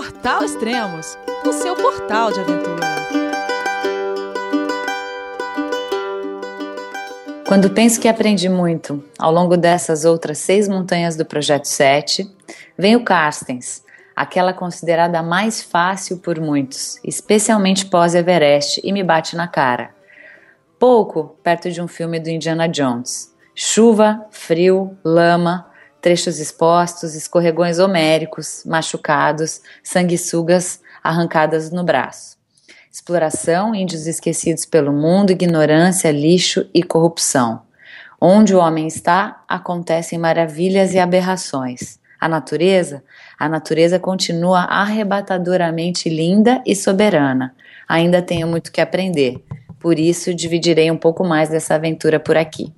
Portal Extremos, o seu portal de aventura. Quando penso que aprendi muito ao longo dessas outras seis montanhas do Projeto 7, vem o Carstens, aquela considerada mais fácil por muitos, especialmente pós-Everest, e me bate na cara. Pouco perto de um filme do Indiana Jones. Chuva, frio, lama, trechos expostos, escorregões homéricos, machucados, sanguessugas arrancadas no braço. Exploração, índios esquecidos pelo mundo, ignorância, lixo e corrupção. Onde o homem está, acontecem maravilhas e aberrações. A natureza? A natureza continua arrebatadoramente linda e soberana. Ainda tenho muito que aprender. Por isso, dividirei um pouco mais dessa aventura por aqui.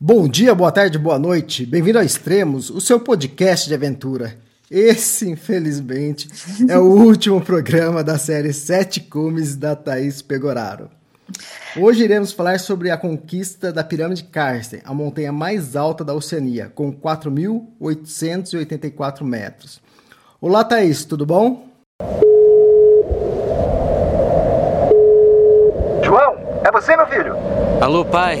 Bom dia, boa tarde, boa noite. Bem-vindo a Extremos, o seu podcast de aventura. Esse, infelizmente, é o último programa da série Sete Cumes da Thaís Pegoraro. Hoje iremos falar sobre a conquista da Pirâmide Karsten, a montanha mais alta da Oceania, com 4.884 metros. Olá, Thaís, tudo bom? João, é você, meu filho? Alô, pai.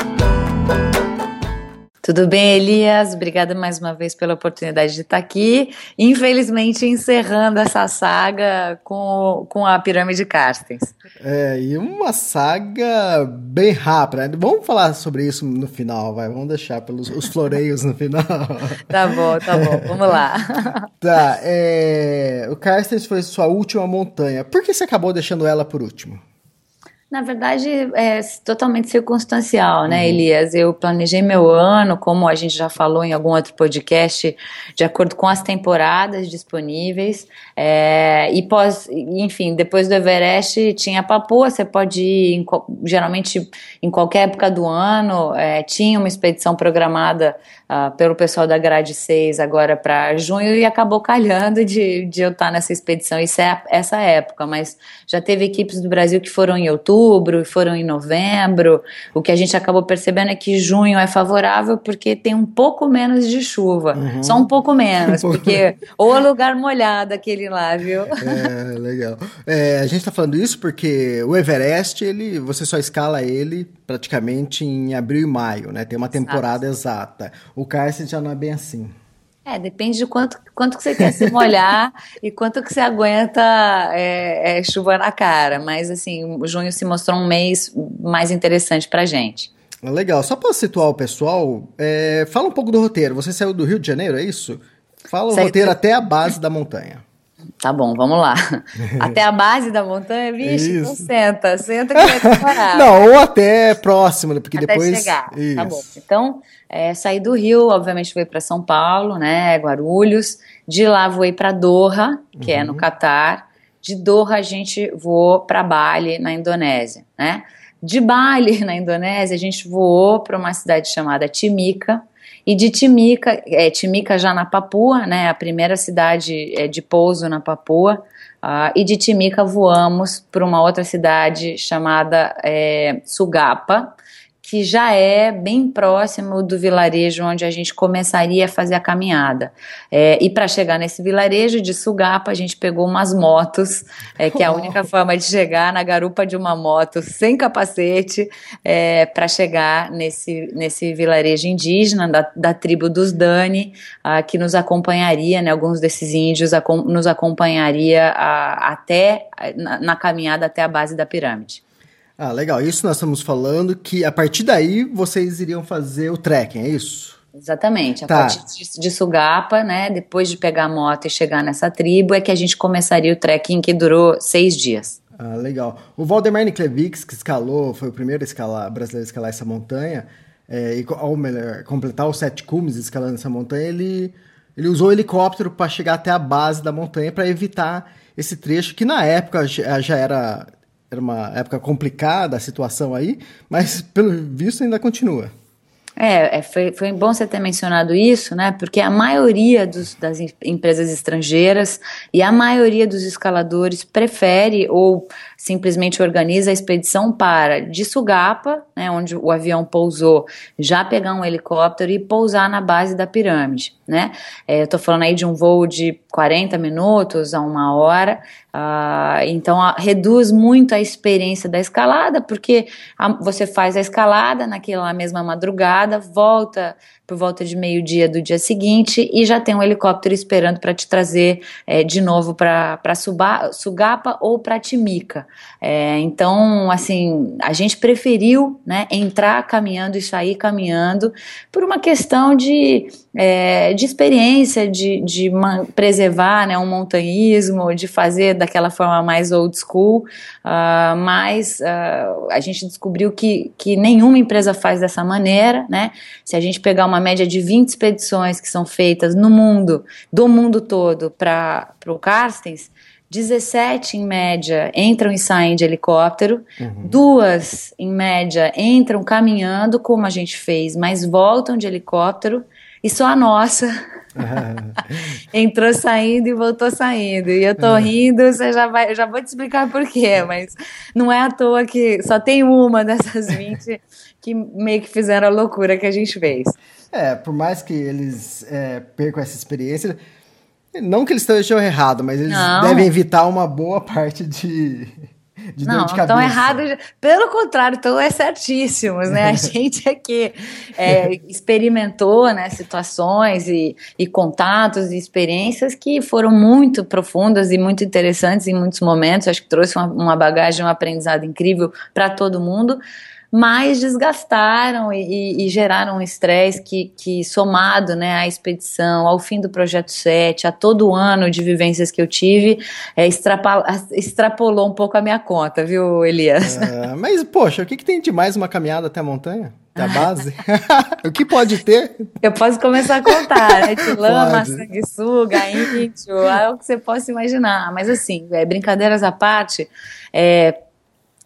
Tudo bem, Elias? Obrigada mais uma vez pela oportunidade de estar aqui. Infelizmente, encerrando essa saga com, com a Pirâmide Carstens. É, e uma saga bem rápida. Né? Vamos falar sobre isso no final, vai. Vamos deixar pelos os floreios no final. tá bom, tá bom. Vamos lá. tá, é, o Carstens foi sua última montanha. Por que você acabou deixando ela por último? Na verdade, é totalmente circunstancial, né, uhum. Elias? Eu planejei meu ano, como a gente já falou em algum outro podcast, de acordo com as temporadas disponíveis. É, e pós, enfim, depois do Everest tinha Papua, você pode ir em, geralmente em qualquer época do ano. É, tinha uma expedição programada uh, pelo pessoal da Grade 6 agora para junho e acabou calhando de, de eu estar nessa expedição. Isso é essa época, mas já teve equipes do Brasil que foram em outubro e foram em novembro. O que a gente acabou percebendo é que junho é favorável porque tem um pouco menos de chuva. Uhum. Só um pouco menos, porque. ou lugar molhado aquele lá, viu? É, legal. É, a gente está falando isso porque o Everest, ele, você só escala ele praticamente em abril e maio, né? Tem uma temporada exata. exata. O Carson já não é bem assim. É, depende de quanto, quanto que você quer se molhar e quanto que você aguenta é, é, chuva na cara. Mas, assim, junho se mostrou um mês mais interessante pra gente. Legal. Só para situar o pessoal, é, fala um pouco do roteiro. Você saiu do Rio de Janeiro, é isso? Fala o roteiro até a base da montanha. Tá bom, vamos lá. Até a base da montanha, vixe, então senta, senta que vai demorar. Não, ou até próximo, porque até depois... chegar, Isso. tá bom. Então, é, saí do Rio, obviamente fui para São Paulo, né, Guarulhos. De lá voei para Doha, que uhum. é no uhum. Catar. De Doha a gente voou para Bali, na Indonésia, né? De Bali, na Indonésia, a gente voou para uma cidade chamada Timika, e de Timika, é, Timika já na Papua, né, a primeira cidade é, de pouso na Papua, uh, e de Timika voamos para uma outra cidade chamada é, Sugapa, que já é bem próximo do vilarejo onde a gente começaria a fazer a caminhada. É, e para chegar nesse vilarejo de Sugapa, a gente pegou umas motos, é, que é a única forma de chegar na garupa de uma moto sem capacete, é, para chegar nesse, nesse vilarejo indígena da, da tribo dos Dani, ah, que nos acompanharia, né, alguns desses índios nos acompanharia ah, até na, na caminhada até a base da pirâmide. Ah, legal. Isso nós estamos falando que a partir daí vocês iriam fazer o trekking, é isso? Exatamente. A tá. partir de, Sugapa, né, depois de pegar a moto e chegar nessa tribo, é que a gente começaria o trekking que durou seis dias. Ah, legal. O Valdemar Niklevics, que escalou, foi o primeiro escalar, brasileiro a escalar essa montanha, é, e, ou melhor, completar os sete cumes escalando essa montanha, ele ele usou o helicóptero para chegar até a base da montanha para evitar esse trecho que na época já era, era uma época complicada a situação aí, mas pelo visto ainda continua. É, é, foi, foi bom você ter mencionado isso, né? Porque a maioria dos, das empresas estrangeiras e a maioria dos escaladores prefere ou simplesmente organiza a expedição para de Sugapa, né, onde o avião pousou, já pegar um helicóptero e pousar na base da pirâmide, né? É, eu tô falando aí de um voo de 40 minutos a uma hora, uh, então a, reduz muito a experiência da escalada, porque a, você faz a escalada naquela mesma madrugada, volta por volta de meio-dia do dia seguinte e já tem um helicóptero esperando para te trazer é, de novo para Sugapa ou para Timica. É, então, assim, a gente preferiu né, entrar caminhando e sair caminhando por uma questão de, é, de experiência, de, de preservar né, um montanhismo, de fazer daquela forma mais old school, uh, mas uh, a gente descobriu que, que nenhuma empresa faz dessa maneira, né? Se a gente pegar uma média de 20 expedições que são feitas no mundo, do mundo todo, para o Carstens, 17 em média entram e saem de helicóptero, uhum. duas em média entram caminhando, como a gente fez, mas voltam de helicóptero, e só a nossa entrou saindo e voltou saindo. E eu tô rindo, você já vai, eu já vou te explicar por quê, mas não é à toa que só tem uma dessas 20 que meio que fizeram a loucura que a gente fez. É, por mais que eles é, percam essa experiência, não que eles estejam errados, mas eles não. devem evitar uma boa parte de, de não, dor de cabeça. Estão errados, pelo contrário, estão é certíssimos, né? A gente aqui é, experimentou né, situações e, e contatos e experiências que foram muito profundas e muito interessantes em muitos momentos. Acho que trouxe uma, uma bagagem, um aprendizado incrível para todo mundo mas desgastaram e, e geraram um estresse que, que, somado né, à expedição, ao fim do Projeto 7, a todo o ano de vivências que eu tive, é, extrapolou um pouco a minha conta, viu, Elias? É, mas, poxa, o que, que tem de mais uma caminhada até a montanha? Da base? o que pode ter? Eu posso começar a contar, né? De lama, sanguessuga, índio, é o que você possa imaginar. Mas assim, é, brincadeiras à parte, é,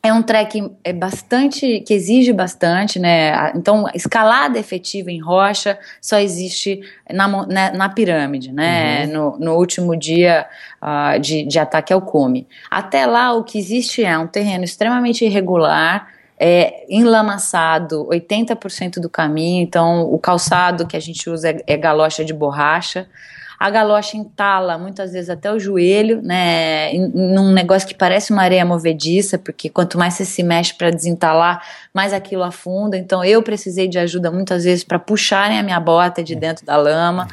é um trek é bastante que exige bastante, né? Então, escalada efetiva em rocha só existe na, na, na pirâmide, né? Uhum. No, no, último dia uh, de, de ataque ao cume. Até lá, o que existe é um terreno extremamente irregular, é, enlamaçado 80% do caminho, então o calçado que a gente usa é, é galocha de borracha. A galocha entala muitas vezes até o joelho, né? Num negócio que parece uma areia movediça, porque quanto mais você se mexe para desentalar, mais aquilo afunda. Então eu precisei de ajuda muitas vezes para puxarem a minha bota de dentro da lama.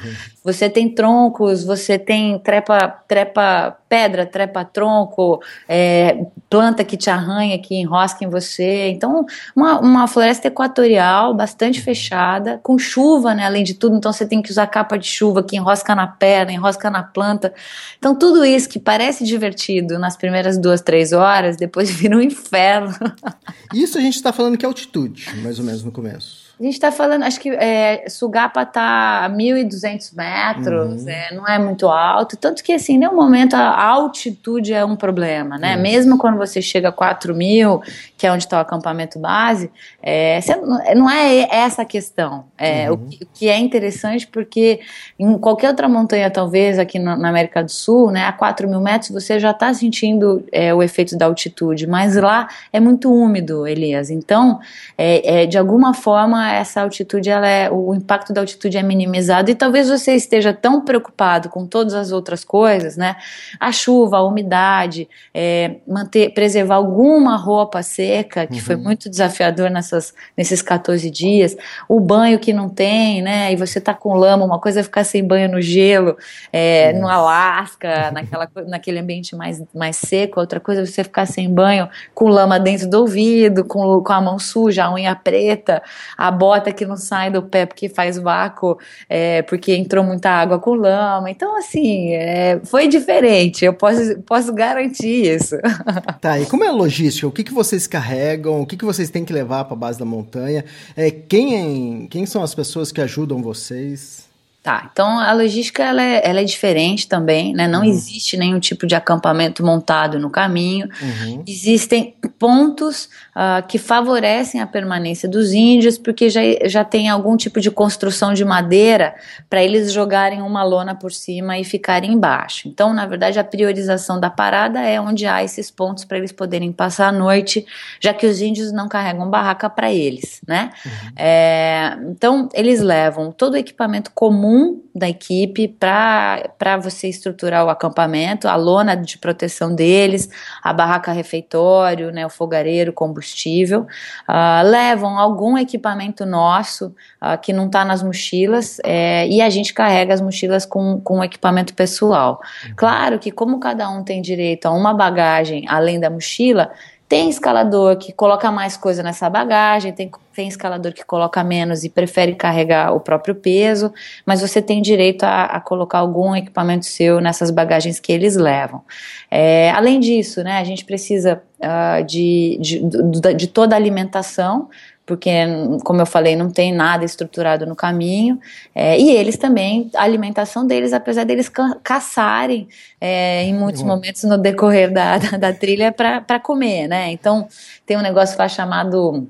Você tem troncos, você tem trepa, trepa pedra, trepa tronco, é, planta que te arranha, que enrosca em você. Então, uma, uma floresta equatorial bastante fechada, com chuva, né? Além de tudo, então você tem que usar capa de chuva que enrosca na perna, enrosca na planta. Então, tudo isso que parece divertido nas primeiras duas, três horas, depois vira um inferno. Isso a gente está falando que é altitude, mais ou menos no começo. A gente está falando, acho que é, Sugapa está a 1.200 metros, uhum. é, não é muito alto, tanto que assim, em nenhum momento a altitude é um problema, né? Uhum. Mesmo quando você chega a 4 mil, que é onde está o acampamento base, é, não é essa a questão. É, uhum. o, que, o, que, é interessante porque em qualquer outra montanha, talvez aqui na, na América do Sul, né, a 4 mil metros você já está sentindo é, o efeito da altitude, mas lá é muito úmido, Elias. Então, é, é de alguma forma essa altitude, ela é, o impacto da altitude é minimizado e talvez você esteja tão preocupado com todas as outras coisas, né? A chuva, a umidade, é, manter, preservar alguma roupa seca, que uhum. foi muito desafiador nessas, nesses 14 dias, o banho que não tem, né? E você tá com lama, uma coisa é ficar sem banho no gelo, é, no Alasca, naquela, naquele ambiente mais, mais seco, outra coisa é você ficar sem banho com lama dentro do ouvido, com, com a mão suja, a unha preta, a bota que não sai do pé porque faz vácuo, é, porque entrou muita água com lama. Então, assim, é, foi diferente, eu posso, posso garantir isso. Tá, e como é a logística? O que, que vocês carregam? O que, que vocês têm que levar para a base da montanha? É, quem, quem são as pessoas que ajudam vocês? Tá, então a logística ela é, ela é diferente também, né? Não uhum. existe nenhum tipo de acampamento montado no caminho. Uhum. Existem pontos uh, que favorecem a permanência dos índios, porque já, já tem algum tipo de construção de madeira para eles jogarem uma lona por cima e ficarem embaixo. Então, na verdade, a priorização da parada é onde há esses pontos para eles poderem passar a noite, já que os índios não carregam barraca para eles, né? Uhum. É, então, eles levam todo o equipamento comum comum da equipe para você estruturar o acampamento, a lona de proteção deles, a barraca refeitório, né, o fogareiro, combustível. Uh, levam algum equipamento nosso uh, que não está nas mochilas é, e a gente carrega as mochilas com, com equipamento pessoal. Uhum. Claro que, como cada um tem direito a uma bagagem além da mochila, tem escalador que coloca mais coisa nessa bagagem, tem, tem escalador que coloca menos e prefere carregar o próprio peso, mas você tem direito a, a colocar algum equipamento seu nessas bagagens que eles levam. É, além disso, né, a gente precisa uh, de, de, de, de toda a alimentação, porque, como eu falei, não tem nada estruturado no caminho. É, e eles também, a alimentação deles, apesar deles ca caçarem é, em muitos uhum. momentos no decorrer da, da, da trilha para comer, né? Então, tem um negócio lá chamado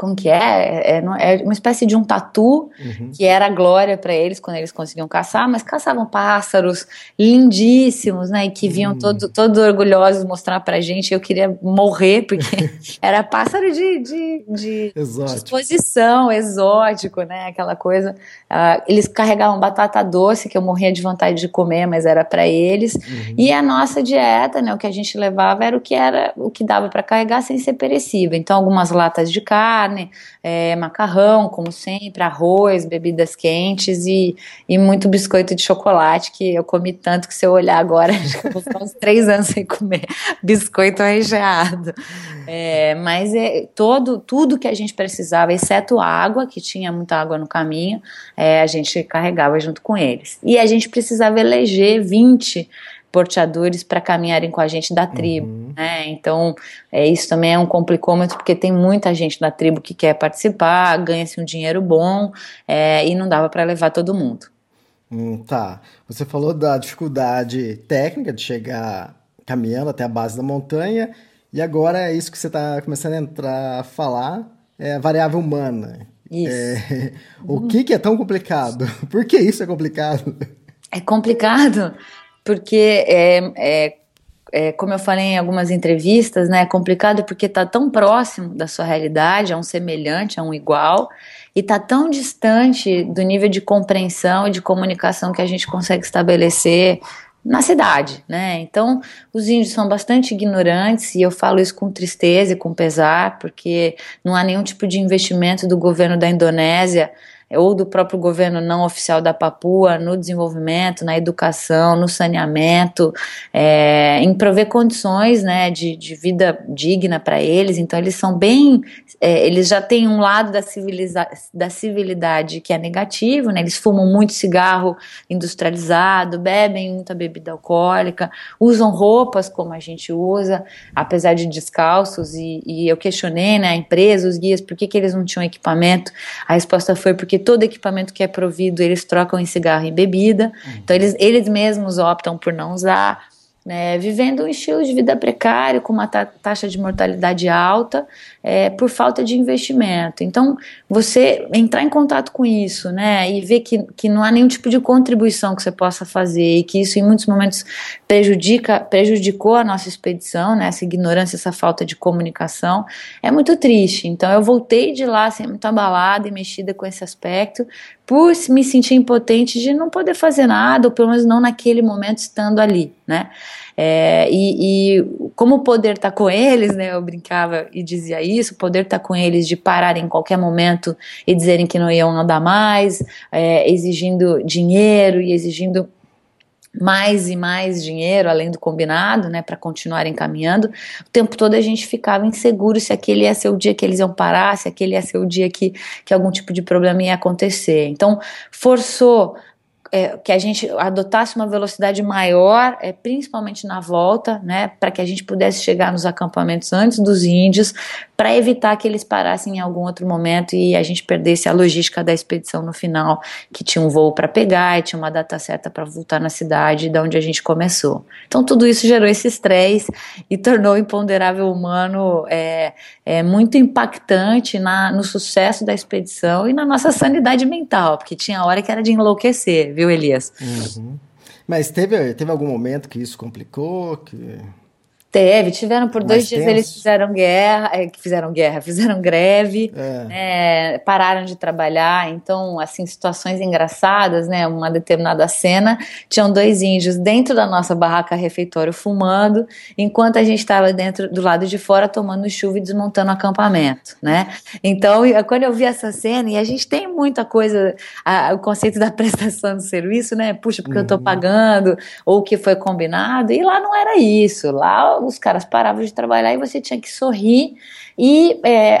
como que é? É, é uma espécie de um tatu uhum. que era glória para eles quando eles conseguiam caçar, mas caçavam pássaros lindíssimos, né? E que vinham uhum. todos todo orgulhosos mostrar pra gente. Eu queria morrer, porque era pássaro de, de, de, exótico. exposição, exótico, né? Aquela coisa. Uh, eles carregavam batata doce, que eu morria de vontade de comer, mas era para eles. Uhum. E a nossa dieta, né? O que a gente levava era o que era o que dava para carregar sem ser perecível. Então, algumas latas de carne carne, é, macarrão, como sempre, arroz, bebidas quentes e, e muito biscoito de chocolate, que eu comi tanto que se eu olhar agora, acho que eu vou ficar uns três anos sem comer biscoito recheado. É, mas é todo, tudo que a gente precisava, exceto água, que tinha muita água no caminho, é, a gente carregava junto com eles. E a gente precisava eleger 20 porteadores para caminharem com a gente da tribo, uhum. né? Então, é, isso também é um complicômetro, porque tem muita gente da tribo que quer participar, ganha-se um dinheiro bom, é, e não dava para levar todo mundo. Hum, tá. Você falou da dificuldade técnica de chegar caminhando até a base da montanha, e agora é isso que você está começando a entrar a falar, é a variável humana. Isso. É, o que, que é tão complicado? Por que isso é complicado? É complicado porque é, é, é, como eu falei em algumas entrevistas, né, é complicado porque está tão próximo da sua realidade, é um semelhante, é um igual, e está tão distante do nível de compreensão e de comunicação que a gente consegue estabelecer na cidade, né? Então, os índios são bastante ignorantes e eu falo isso com tristeza e com pesar, porque não há nenhum tipo de investimento do governo da Indonésia ou do próprio governo não oficial da Papua no desenvolvimento, na educação, no saneamento, é, em prover condições né, de, de vida digna para eles. Então, eles são bem. É, eles já têm um lado da, civiliza da civilidade que é negativo, né, eles fumam muito cigarro industrializado, bebem muita bebida alcoólica, usam roupas como a gente usa, apesar de descalços. E, e eu questionei né, a empresa, os guias, por que, que eles não tinham equipamento. A resposta foi porque todo equipamento que é provido eles trocam em cigarro e bebida, uhum. então eles, eles mesmos optam por não usar né, vivendo um estilo de vida precário, com uma taxa de mortalidade alta, é, por falta de investimento. Então, você entrar em contato com isso, né, e ver que, que não há nenhum tipo de contribuição que você possa fazer e que isso em muitos momentos prejudica, prejudicou a nossa expedição, né, essa ignorância, essa falta de comunicação, é muito triste. Então, eu voltei de lá assim, muito abalada e mexida com esse aspecto, por me sentir impotente de não poder fazer nada, ou pelo menos não naquele momento estando ali, né? É, e, e, como poder está com eles, né? Eu brincava e dizia isso, poder está com eles de parar em qualquer momento e dizerem que não iam andar mais, é, exigindo dinheiro e exigindo mais e mais dinheiro além do combinado, né, para continuarem caminhando. O tempo todo a gente ficava inseguro se aquele ia ser o dia que eles iam parar, se aquele ia ser o dia que, que algum tipo de problema ia acontecer. Então, forçou é, que a gente adotasse uma velocidade maior, é, principalmente na volta, né, para que a gente pudesse chegar nos acampamentos antes dos índios, para evitar que eles parassem em algum outro momento e a gente perdesse a logística da expedição no final, que tinha um voo para pegar e tinha uma data certa para voltar na cidade da onde a gente começou. Então tudo isso gerou esse estresse e tornou o imponderável humano é, é, muito impactante na, no sucesso da expedição e na nossa sanidade mental, porque tinha hora que era de enlouquecer, viu, Elias? Uhum. Mas teve, teve algum momento que isso complicou? Que... Teve, tiveram por dois dias eles fizeram guerra, é, fizeram guerra, fizeram greve, é. né, pararam de trabalhar, então assim situações engraçadas, né? Uma determinada cena tinham dois índios dentro da nossa barraca refeitório fumando, enquanto a gente estava dentro do lado de fora tomando chuva e desmontando o acampamento, né? Então quando eu vi essa cena e a gente tem muita coisa, a, o conceito da prestação de serviço, né? Puxa, porque uhum. eu estou pagando ou o que foi combinado e lá não era isso, lá os caras paravam de trabalhar e você tinha que sorrir e é,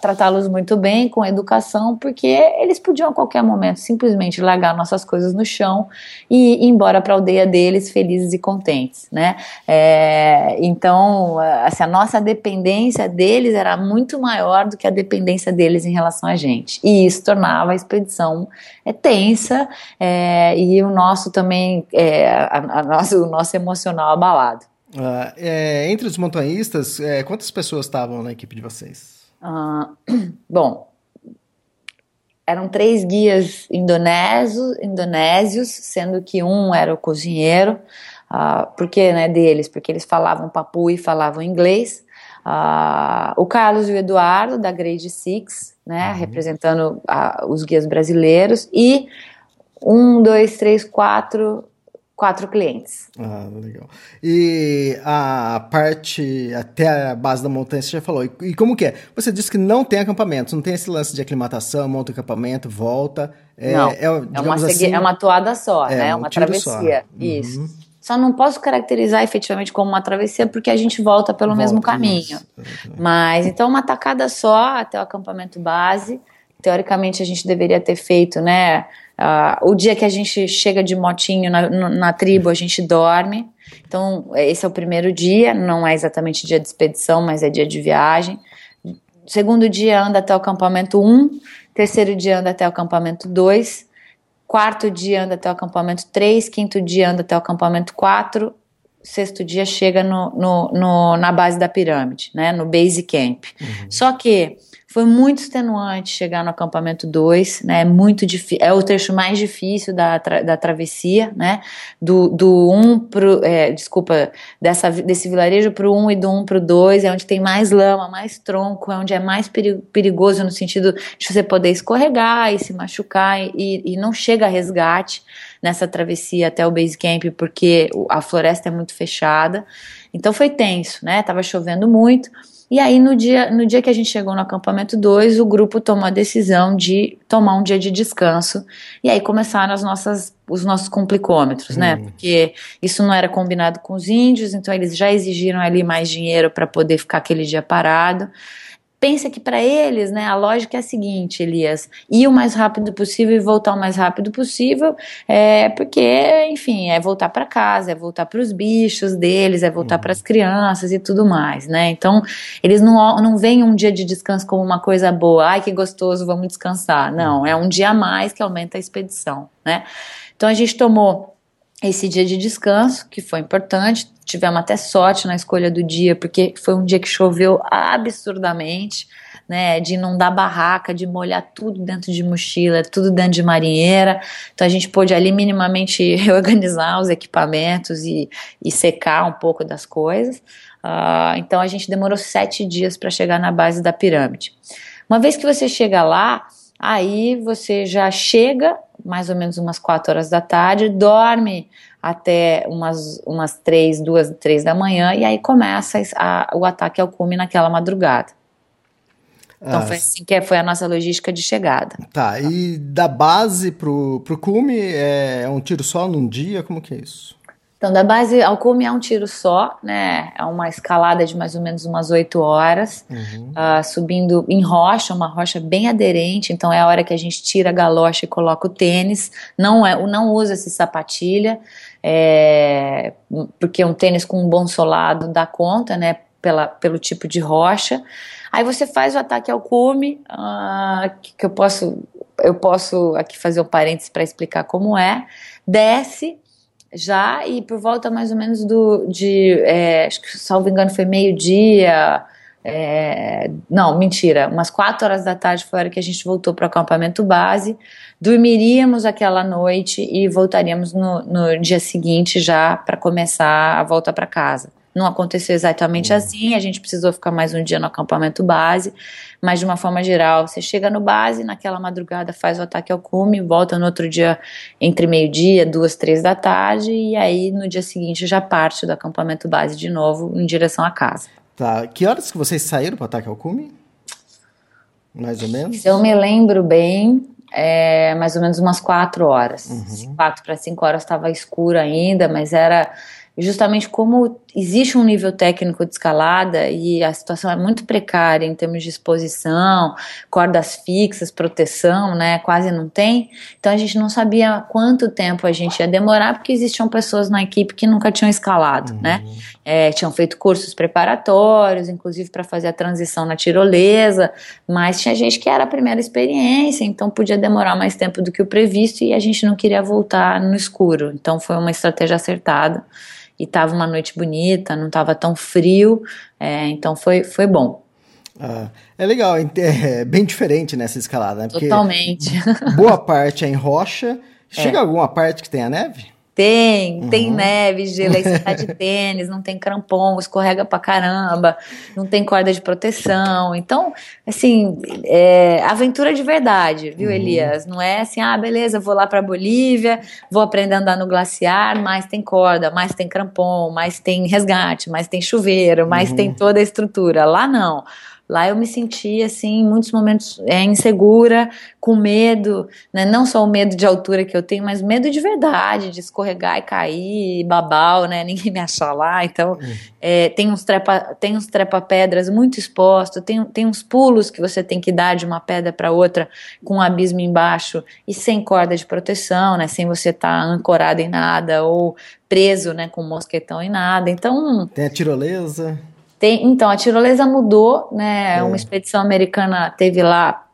tratá-los muito bem, com educação, porque eles podiam a qualquer momento simplesmente largar nossas coisas no chão e ir embora para a aldeia deles felizes e contentes, né? É, então, assim, a nossa dependência deles era muito maior do que a dependência deles em relação a gente. E isso tornava a expedição é, tensa é, e o nosso também, é, a, a nosso, o nosso emocional abalado. Uh, é, entre os montanhistas, é, quantas pessoas estavam na equipe de vocês? Uh, bom, eram três guias indonésios, indonésios, sendo que um era o cozinheiro, uh, porque né, deles, porque eles falavam papu e falavam inglês. Uh, o Carlos e o Eduardo da Grade Six, né, uhum. representando uh, os guias brasileiros e um, dois, três, quatro quatro clientes. Ah, legal. E a parte até a base da montanha, você já falou. E, como que é? Você disse que não tem acampamento, não tem esse lance de aclimatação, monta o acampamento, volta. É, não, é, é uma, assim, é uma toada só, é, né? Um uma travessia. Uhum. Isso. Só não posso caracterizar efetivamente como uma travessia porque a gente volta pelo volta, mesmo caminho. Mas então uma tacada só até o acampamento base. Teoricamente a gente deveria ter feito, né? Uh, o dia que a gente chega de motinho na, na, tribo, a gente dorme. Então, esse é o primeiro dia, não é exatamente dia de expedição, mas é dia de viagem. Segundo dia anda até o acampamento 1, terceiro dia anda até o acampamento 2, quarto dia anda até o acampamento 3, quinto dia anda até o acampamento 4, sexto dia chega no, no, no, na base da pirâmide, né, no base camp. Uhum. Só que foi muito extenuante chegar no acampamento 2, né? É muito difícil, é o trecho mais difícil da, tra da travessia, né? Do, do 1 um pro, é, desculpa, dessa, desse vilarejo pro 1 um e do 1 um pro 2, é onde tem mais lama, mais tronco, é onde é mais perigoso no sentido de você poder escorregar e se machucar e, e não chega a resgate nessa travessia até o base camp porque a floresta é muito fechada. Então foi tenso, né? Tava chovendo muito. E aí, no dia, no dia que a gente chegou no acampamento 2, o grupo tomou a decisão de tomar um dia de descanso. E aí começaram as nossas, os nossos complicômetros, né? Hum. Porque isso não era combinado com os índios, então eles já exigiram ali mais dinheiro para poder ficar aquele dia parado pensa que para eles, né, a lógica é a seguinte, Elias, ir o mais rápido possível e voltar o mais rápido possível, é, porque, enfim, é voltar para casa, é voltar para os bichos deles, é voltar uhum. para as crianças e tudo mais, né? Então, eles não, não veem um dia de descanso como uma coisa boa, ai que gostoso, vamos descansar. Não, é um dia a mais que aumenta a expedição, né? Então a gente tomou esse dia de descanso, que foi importante. Tivemos até sorte na escolha do dia, porque foi um dia que choveu absurdamente, né? De não dar barraca, de molhar tudo dentro de mochila, tudo dentro de marinheira. Então a gente pôde ali minimamente reorganizar os equipamentos e, e secar um pouco das coisas. Uh, então a gente demorou sete dias para chegar na base da pirâmide. Uma vez que você chega lá, aí você já chega mais ou menos umas 4 horas da tarde, dorme até umas, umas 3, 2, 3 da manhã, e aí começa a, o ataque ao cume naquela madrugada. Então ah, foi assim que foi a nossa logística de chegada. Tá, e da base pro, pro cume é um tiro só num dia? Como que é isso? Então, da base ao cume é um tiro só, né? É uma escalada de mais ou menos umas 8 horas, uhum. uh, subindo em rocha, uma rocha bem aderente. Então, é a hora que a gente tira a galocha e coloca o tênis. Não, é, não usa esse sapatilha, é, porque um tênis com um bom solado dá conta, né? pela, pelo tipo de rocha. Aí você faz o ataque ao cume, uh, que, que eu posso eu posso aqui fazer um parênteses para explicar como é. Desce já e por volta mais ou menos do de é, acho que salvo engano foi meio dia é, não mentira umas quatro horas da tarde foi a hora que a gente voltou para o acampamento base dormiríamos aquela noite e voltaríamos no, no dia seguinte já para começar a volta para casa não aconteceu exatamente uhum. assim, a gente precisou ficar mais um dia no acampamento base, mas de uma forma geral, você chega no base, naquela madrugada faz o ataque ao cume, volta no outro dia entre meio-dia, duas, três da tarde, e aí no dia seguinte já parte do acampamento base de novo em direção à casa. Tá, que horas que vocês saíram para o ataque ao cume? Mais ou menos? Se eu me lembro bem, é, mais ou menos umas quatro horas. Uhum. Quatro para cinco horas estava escuro ainda, mas era justamente como existe um nível técnico de escalada e a situação é muito precária em termos de exposição, cordas fixas, proteção, né, quase não tem. Então a gente não sabia quanto tempo a gente ia demorar porque existiam pessoas na equipe que nunca tinham escalado, uhum. né, é, tinham feito cursos preparatórios, inclusive para fazer a transição na tirolesa, mas tinha gente que era a primeira experiência, então podia demorar mais tempo do que o previsto e a gente não queria voltar no escuro. Então foi uma estratégia acertada e estava uma noite bonita, não estava tão frio, é, então foi, foi bom. Ah, é legal, é bem diferente nessa escalada, né? Porque Totalmente. Boa parte é em rocha. Chega é. alguma parte que tenha neve? Tem, uhum. tem neve, gelo, aí você tá de tênis, não tem crampon, escorrega pra caramba, não tem corda de proteção. Então, assim, é aventura de verdade, viu, uhum. Elias? Não é assim, ah, beleza, vou lá pra Bolívia, vou aprender a andar no glaciar, mas tem corda, mas tem crampon, mas tem resgate, mas tem chuveiro, mas uhum. tem toda a estrutura. Lá não. Lá eu me senti, assim, em muitos momentos é, insegura, com medo, né? Não só o medo de altura que eu tenho, mas medo de verdade, de escorregar e cair, babau, né? Ninguém me achar lá. Então, hum. é, tem uns trepa, tem uns trepa-pedras muito expostos, tem, tem uns pulos que você tem que dar de uma pedra para outra com um abismo embaixo e sem corda de proteção, né? Sem você estar tá ancorado em nada ou preso, né? Com um mosquetão em nada. Então. Tem a tirolesa. Tem, então, a tirolesa mudou, né? É. Uma expedição americana teve lá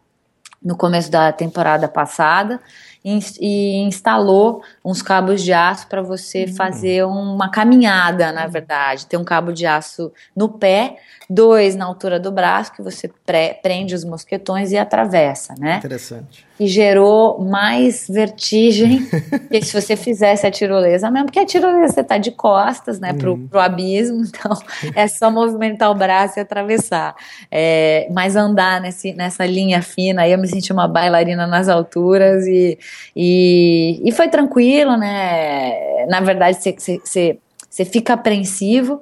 no começo da temporada passada e, e instalou uns cabos de aço para você uhum. fazer uma caminhada, na verdade. Tem um cabo de aço no pé, dois na altura do braço, que você pre prende os mosquetões e atravessa, né? Interessante. E gerou mais vertigem que se você fizesse a tirolesa mesmo, porque a tirolesa você tá de costas, né, pro, uhum. pro abismo, então é só movimentar o braço e atravessar. É, mas andar nesse, nessa linha fina, aí eu me senti uma bailarina nas alturas e e, e foi tranquilo, né? Na verdade, você fica apreensivo,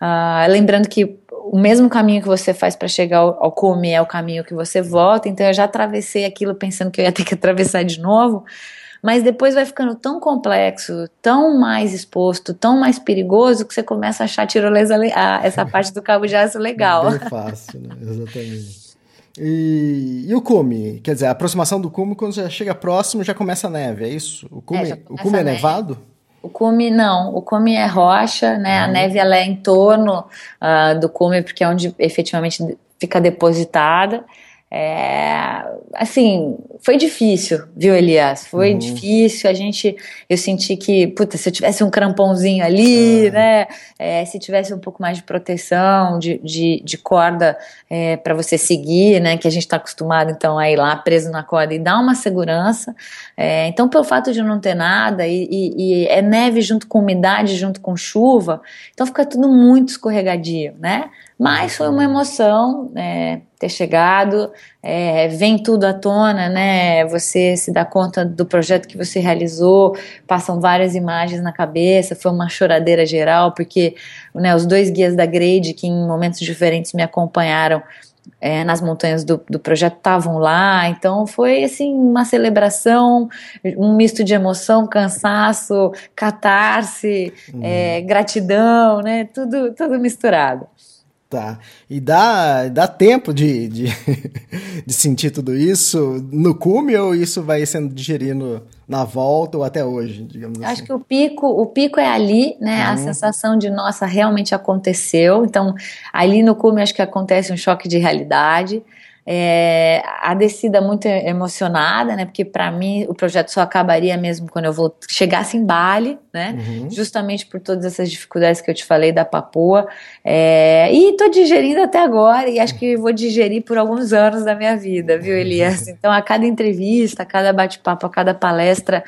uh, lembrando que o mesmo caminho que você faz para chegar ao, ao cume é o caminho que você volta, então eu já atravessei aquilo pensando que eu ia ter que atravessar de novo, mas depois vai ficando tão complexo, tão mais exposto, tão mais perigoso que você começa a achar tirolesa, a, essa parte do cabo de aço legal. É fácil, né? Exatamente. E, e, o cume? Quer dizer, a aproximação do cume, quando já chega próximo, já começa a neve, é isso? O cume é, o cume é nevado? O cume não, o cume é rocha, né? Uhum. A neve ela é em torno uh, do cume, porque é onde efetivamente fica depositada. É, assim, foi difícil, viu, Elias? Foi uhum. difícil. A gente, eu senti que, puta, se eu tivesse um crampãozinho ali, né? É, se tivesse um pouco mais de proteção, de, de, de corda é, para você seguir, né? Que a gente está acostumado, então, a ir lá preso na corda e dar uma segurança. É, então, pelo fato de não ter nada e, e, e, é neve junto com umidade, junto com chuva, então fica tudo muito escorregadio, né? Mas foi uma emoção é, ter chegado, é, vem tudo à tona, né? Você se dá conta do projeto que você realizou, passam várias imagens na cabeça, foi uma choradeira geral, porque né, os dois guias da Grade, que em momentos diferentes me acompanharam, é, nas montanhas do, do projeto estavam lá, então foi assim uma celebração, um misto de emoção, cansaço, catarse, uhum. é, gratidão, né? Tudo, tudo misturado. Tá. E dá, dá tempo de, de, de, sentir tudo isso no cume ou isso vai sendo digerido na volta ou até hoje, digamos assim? Acho que o pico, o pico é ali, né? Uhum. A sensação de nossa, realmente aconteceu. Então, ali no cume acho que acontece um choque de realidade. É, a descida muito emocionada, né? Porque para mim o projeto só acabaria mesmo quando eu vou, chegasse em Bali, né? Uhum. Justamente por todas essas dificuldades que eu te falei da Papua. É, e tô digerindo até agora e acho que vou digerir por alguns anos da minha vida, viu, Elias? Então, a cada entrevista, a cada bate-papo, a cada palestra,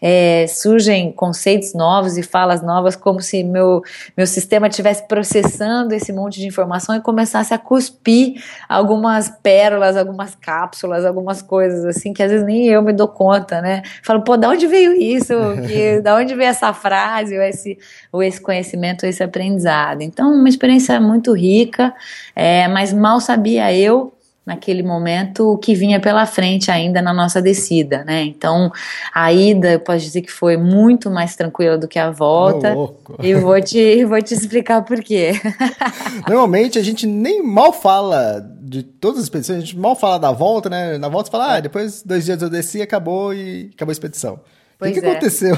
é, surgem conceitos novos e falas novas, como se meu, meu sistema estivesse processando esse monte de informação e começasse a cuspir algumas pérolas pérolas, algumas cápsulas, algumas coisas assim que às vezes nem eu me dou conta, né? Falo, pô, da onde veio isso? Que, da onde veio essa frase, ou esse, ou esse conhecimento, ou esse aprendizado? Então, uma experiência muito rica, é, mas mal sabia eu naquele momento o que vinha pela frente ainda na nossa descida, né? Então a ida eu posso dizer que foi muito mais tranquila do que a volta. e vou te vou te explicar por quê. Normalmente a gente nem mal fala de todas as expedições, a gente mal fala da volta, né? Na volta você fala, ah, depois dois dias eu desci, acabou e acabou a expedição. Pois o que, que é. aconteceu?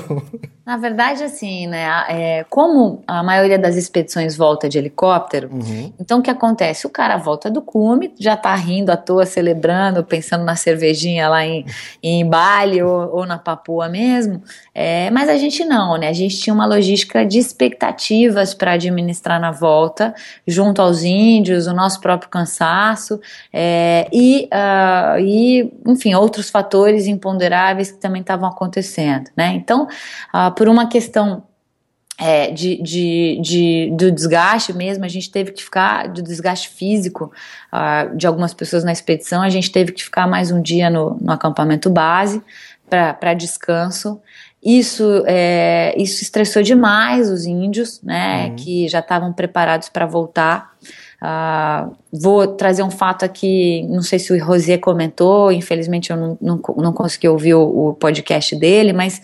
Na verdade, assim, né? É, como a maioria das expedições volta de helicóptero, uhum. então o que acontece? O cara volta do cume, já tá rindo à toa, celebrando, pensando na cervejinha lá em, em Bali ou, ou na Papua mesmo. É, mas a gente não, né? A gente tinha uma logística de expectativas para administrar na volta, junto aos índios, o nosso próprio cansaço é, e, uh, e, enfim, outros fatores imponderáveis que também estavam acontecendo, né? Então, uh, por uma questão é, de, de, de, do desgaste mesmo, a gente teve que ficar, do desgaste físico uh, de algumas pessoas na expedição, a gente teve que ficar mais um dia no, no acampamento base para descanso. Isso, é, isso estressou demais os índios, né, uhum. que já estavam preparados para voltar. Uh, vou trazer um fato aqui, não sei se o Rosier comentou, infelizmente eu não, não, não consegui ouvir o, o, podcast dele, mas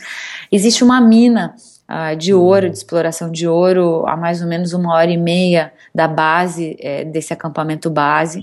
existe uma mina uh, de uhum. ouro, de exploração de ouro, a mais ou menos uma hora e meia da base, é, desse acampamento base.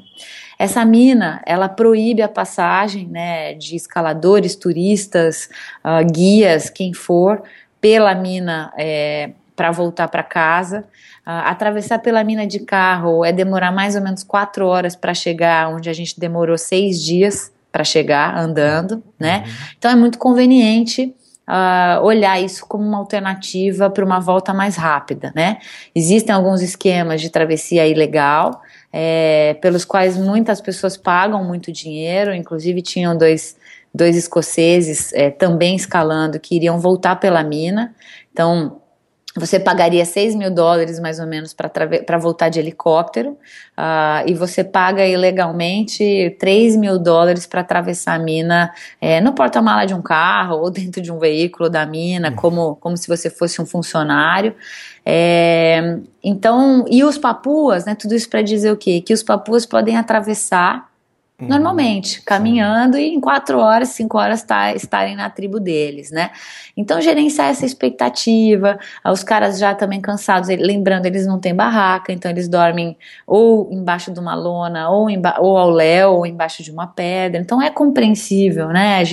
Essa mina, ela proíbe a passagem né, de escaladores, turistas, uh, guias, quem for, pela mina é, para voltar para casa. Uh, atravessar pela mina de carro é demorar mais ou menos quatro horas para chegar onde a gente demorou seis dias para chegar andando, né? Uhum. Então é muito conveniente uh, olhar isso como uma alternativa para uma volta mais rápida, né? Existem alguns esquemas de travessia ilegal, é, pelos quais muitas pessoas pagam muito dinheiro, inclusive tinham dois, dois escoceses é, também escalando que iriam voltar pela mina, então você pagaria 6 mil dólares mais ou menos para voltar de helicóptero uh, e você paga ilegalmente 3 mil dólares para atravessar a mina é, no porta-mala de um carro ou dentro de um veículo da mina, como, como se você fosse um funcionário. É, então, e os papuas, né, tudo isso para dizer o quê? Que os papuas podem atravessar. Normalmente, caminhando e em quatro horas, cinco horas tá, estarem na tribo deles, né? Então, gerenciar essa expectativa, os caras já também cansados, lembrando, eles não têm barraca, então eles dormem ou embaixo de uma lona, ou, ou ao léu, ou embaixo de uma pedra, então é compreensível, né,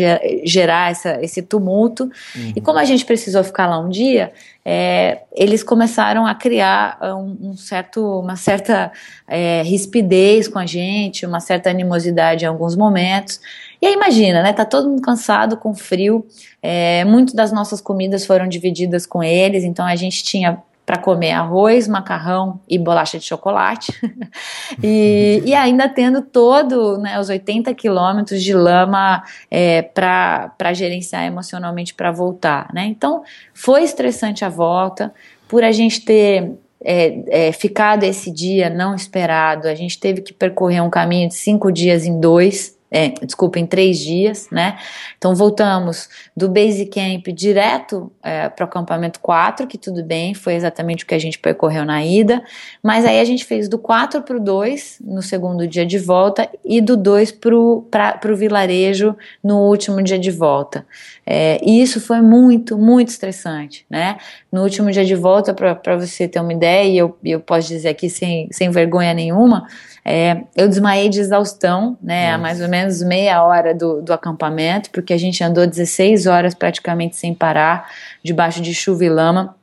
gerar essa, esse tumulto, uhum. e como a gente precisou ficar lá um dia, é, eles começaram a criar ah, um, um certo, uma certa é, rispidez com a gente, uma certa animosidade em alguns momentos. E aí imagina, né? Tá todo mundo cansado, com frio. É, muito das nossas comidas foram divididas com eles, então a gente tinha para comer arroz, macarrão e bolacha de chocolate. e, e, ainda tendo todo, né, os 80 quilômetros de lama é, para gerenciar emocionalmente para voltar. Né? Então, foi estressante a volta, por a gente ter é, é, ficado esse dia não esperado, a gente teve que percorrer um caminho de cinco dias em dois é, desculpa, em três dias, né? Então voltamos do Base Camp direto é, para o acampamento 4, que tudo bem, foi exatamente o que a gente percorreu na ida, mas aí a gente fez do 4 para o 2 no segundo dia de volta e do 2 para o vilarejo no último dia de volta. É, e isso foi muito, muito estressante, né? No último dia de volta, para você ter uma ideia, e eu, eu posso dizer aqui sem, sem vergonha nenhuma, é, eu desmaiei de exaustão, né, a mais ou menos meia hora do, do acampamento, porque a gente andou 16 horas praticamente sem parar, debaixo de chuva e lama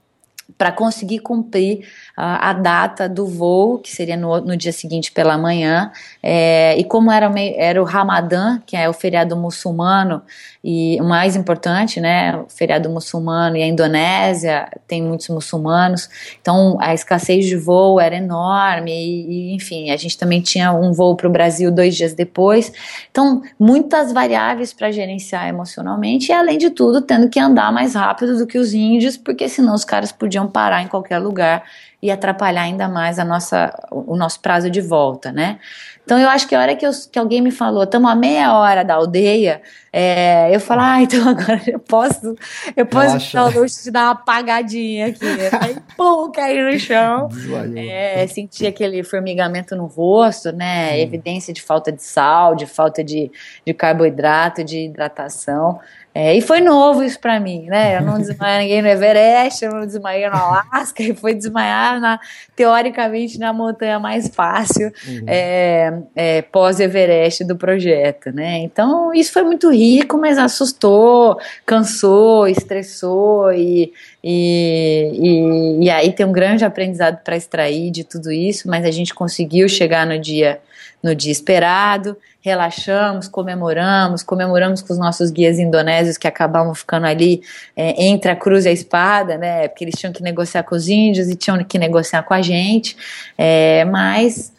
para conseguir cumprir a data do voo, que seria no, no dia seguinte pela manhã. É, e como era, era o Ramadã, que é o feriado muçulmano, e o mais importante, né, o feriado muçulmano, e a Indonésia tem muitos muçulmanos, então a escassez de voo era enorme, e, e enfim, a gente também tinha um voo para o Brasil dois dias depois. Então, muitas variáveis para gerenciar emocionalmente, e além de tudo, tendo que andar mais rápido do que os índios, porque senão os caras podiam podiam parar em qualquer lugar e atrapalhar ainda mais a nossa, o nosso prazo de volta, né? Então eu acho que a hora que, eu, que alguém me falou, estamos a meia hora da aldeia, é, eu falo, ah, então agora eu posso, eu posso dar o luxo de dar uma apagadinha aqui. Aí, pum, cair no chão. É, sentir aquele formigamento no rosto, né? Hum. Evidência de falta de sal, de falta de, de carboidrato, de hidratação. É, e foi novo isso para mim, né? Eu não desmaiei no Everest, eu não desmaiei no Alasca, e foi desmaiar na, teoricamente na montanha mais fácil uhum. é, é, pós-Everest do projeto, né? Então isso foi muito rico, mas assustou, cansou, estressou e, e, e, e aí tem um grande aprendizado para extrair de tudo isso, mas a gente conseguiu chegar no dia no dia esperado, relaxamos, comemoramos, comemoramos com os nossos guias indonésios que acabavam ficando ali é, entre a cruz e a espada, né? Porque eles tinham que negociar com os índios e tinham que negociar com a gente, é, mas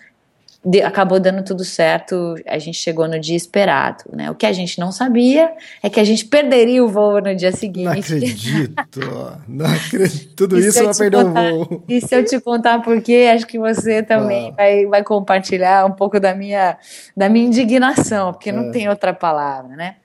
de, acabou dando tudo certo, a gente chegou no dia esperado, né? O que a gente não sabia é que a gente perderia o voo no dia seguinte. Não acredito, não acredito. Tudo e isso vai perder o voo. E se eu te contar por quê, acho que você também ah. vai, vai compartilhar um pouco da minha, da minha indignação, porque é. não tem outra palavra, né?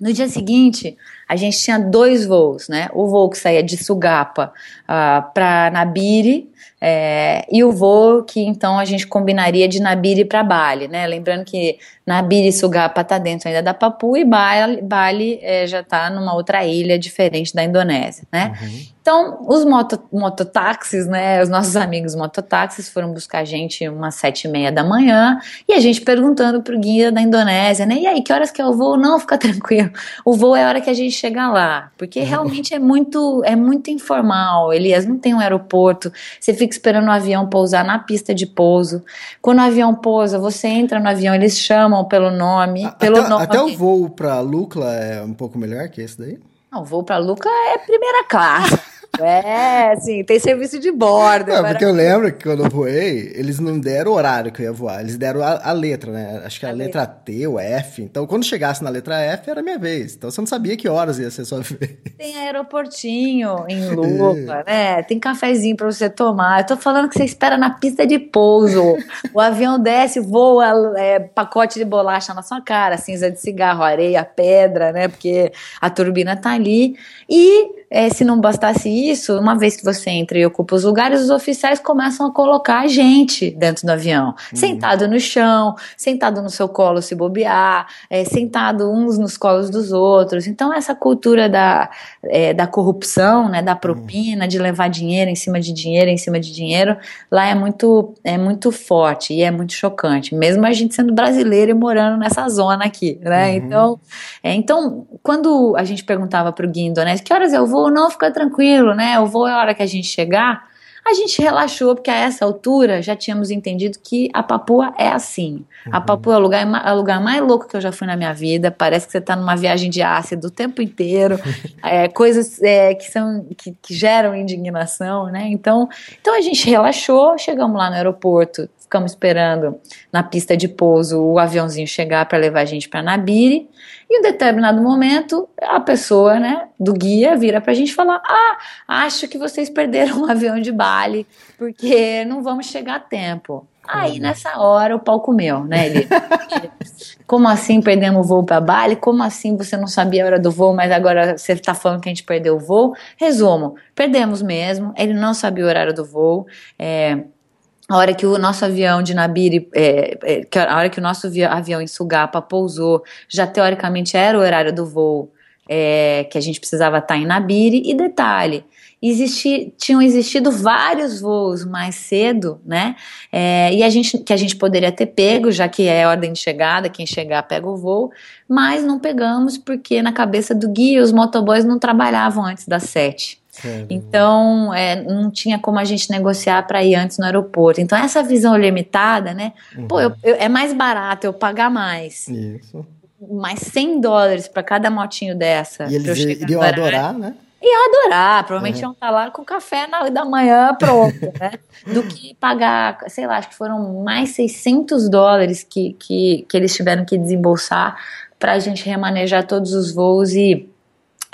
No dia seguinte, a gente tinha dois voos, né? O voo que saía de Sugapa uh, para Nabire, é, e o voo que então a gente combinaria de Nabire para Bali, né? Lembrando que Nabire e Sugapa tá dentro ainda da Papua e Bali, Bali é, já está numa outra ilha diferente da Indonésia, né? Uhum. Então, os moto, mototáxis, né, os nossos amigos mototáxis foram buscar a gente umas sete e meia da manhã e a gente perguntando pro guia da Indonésia, né, e aí, que horas que é o voo? Não, fica tranquilo, o voo é a hora que a gente chegar lá, porque uhum. realmente é muito, é muito informal, Elias, não tem um aeroporto, você fica esperando o avião pousar na pista de pouso, quando o avião pousa, você entra no avião, eles chamam pelo nome, pelo até, nome. Até o voo pra Lucla é um pouco melhor que esse daí? Não, o voo para Luca é primeira classe. É, sim, tem serviço de bordo. Não, porque eu lembro que quando eu voei, eles não deram o horário que eu ia voar, eles deram a, a letra, né? Acho que a, a letra, letra T ou F. Então, quando chegasse na letra F, era a minha vez. Então, você não sabia que horas ia ser sua vez. Tem aeroportinho em Lupa, né? Tem cafezinho pra você tomar. Eu tô falando que você espera na pista de pouso. o avião desce, voa é, pacote de bolacha na sua cara, cinza de cigarro, areia, pedra, né? Porque a turbina tá ali. E é, se não bastasse isso, uma vez que você entra e ocupa os lugares, os oficiais começam a colocar a gente dentro do avião, uhum. sentado no chão, sentado no seu colo se bobear, é, sentado uns nos colos dos outros. Então essa cultura da, é, da corrupção, né, da propina, uhum. de levar dinheiro em cima de dinheiro, em cima de dinheiro, lá é muito é muito forte e é muito chocante, mesmo a gente sendo brasileiro e morando nessa zona aqui, né? Uhum. Então, é, então quando a gente perguntava para o Gui Indonésio, que horas eu vou voo não, fica tranquilo, né? O voo é a hora que a gente chegar. A gente relaxou, porque a essa altura já tínhamos entendido que a Papua é assim. Uhum. A Papua é o lugar, é o lugar mais louco que eu já fui na minha vida. Parece que você está numa viagem de ácido o tempo inteiro. é, coisas é, que, são, que, que, geram indignação, né? Então, então a gente relaxou, chegamos lá no aeroporto, ficamos esperando na pista de pouso o aviãozinho chegar para levar a gente para Nabire. E em um determinado momento, a pessoa, né, do guia vira pra gente falar: Ah, acho que vocês perderam um avião de Bali, porque não vamos chegar a tempo. Aí nessa hora o pau comeu, né? Ele, como assim perdemos o voo para Bali? Como assim você não sabia a hora do voo, mas agora você está falando que a gente perdeu o voo? Resumo, perdemos mesmo. Ele não sabia o horário do voo. É, a hora que o nosso avião de Nabiri, é, é, a hora que o nosso avião em Sugapa pousou, já teoricamente era o horário do voo é, que a gente precisava estar em Nabiri. E detalhe, existi, tinham existido vários voos mais cedo, né? É, e a gente que a gente poderia ter pego, já que é ordem de chegada, quem chegar pega o voo, mas não pegamos porque na cabeça do guia os motoboys não trabalhavam antes das sete. Sério? Então, é, não tinha como a gente negociar para ir antes no aeroporto. Então, essa visão limitada, né? Uhum. Pô, eu, eu, é mais barato eu pagar mais. Isso. Mais 100 dólares para cada motinho dessa. E eles iriam adorar, né? Ia adorar, provavelmente é. iam estar lá com café na, da manhã pronto, né? Do que pagar, sei lá, acho que foram mais 600 dólares que, que, que eles tiveram que desembolsar para a gente remanejar todos os voos e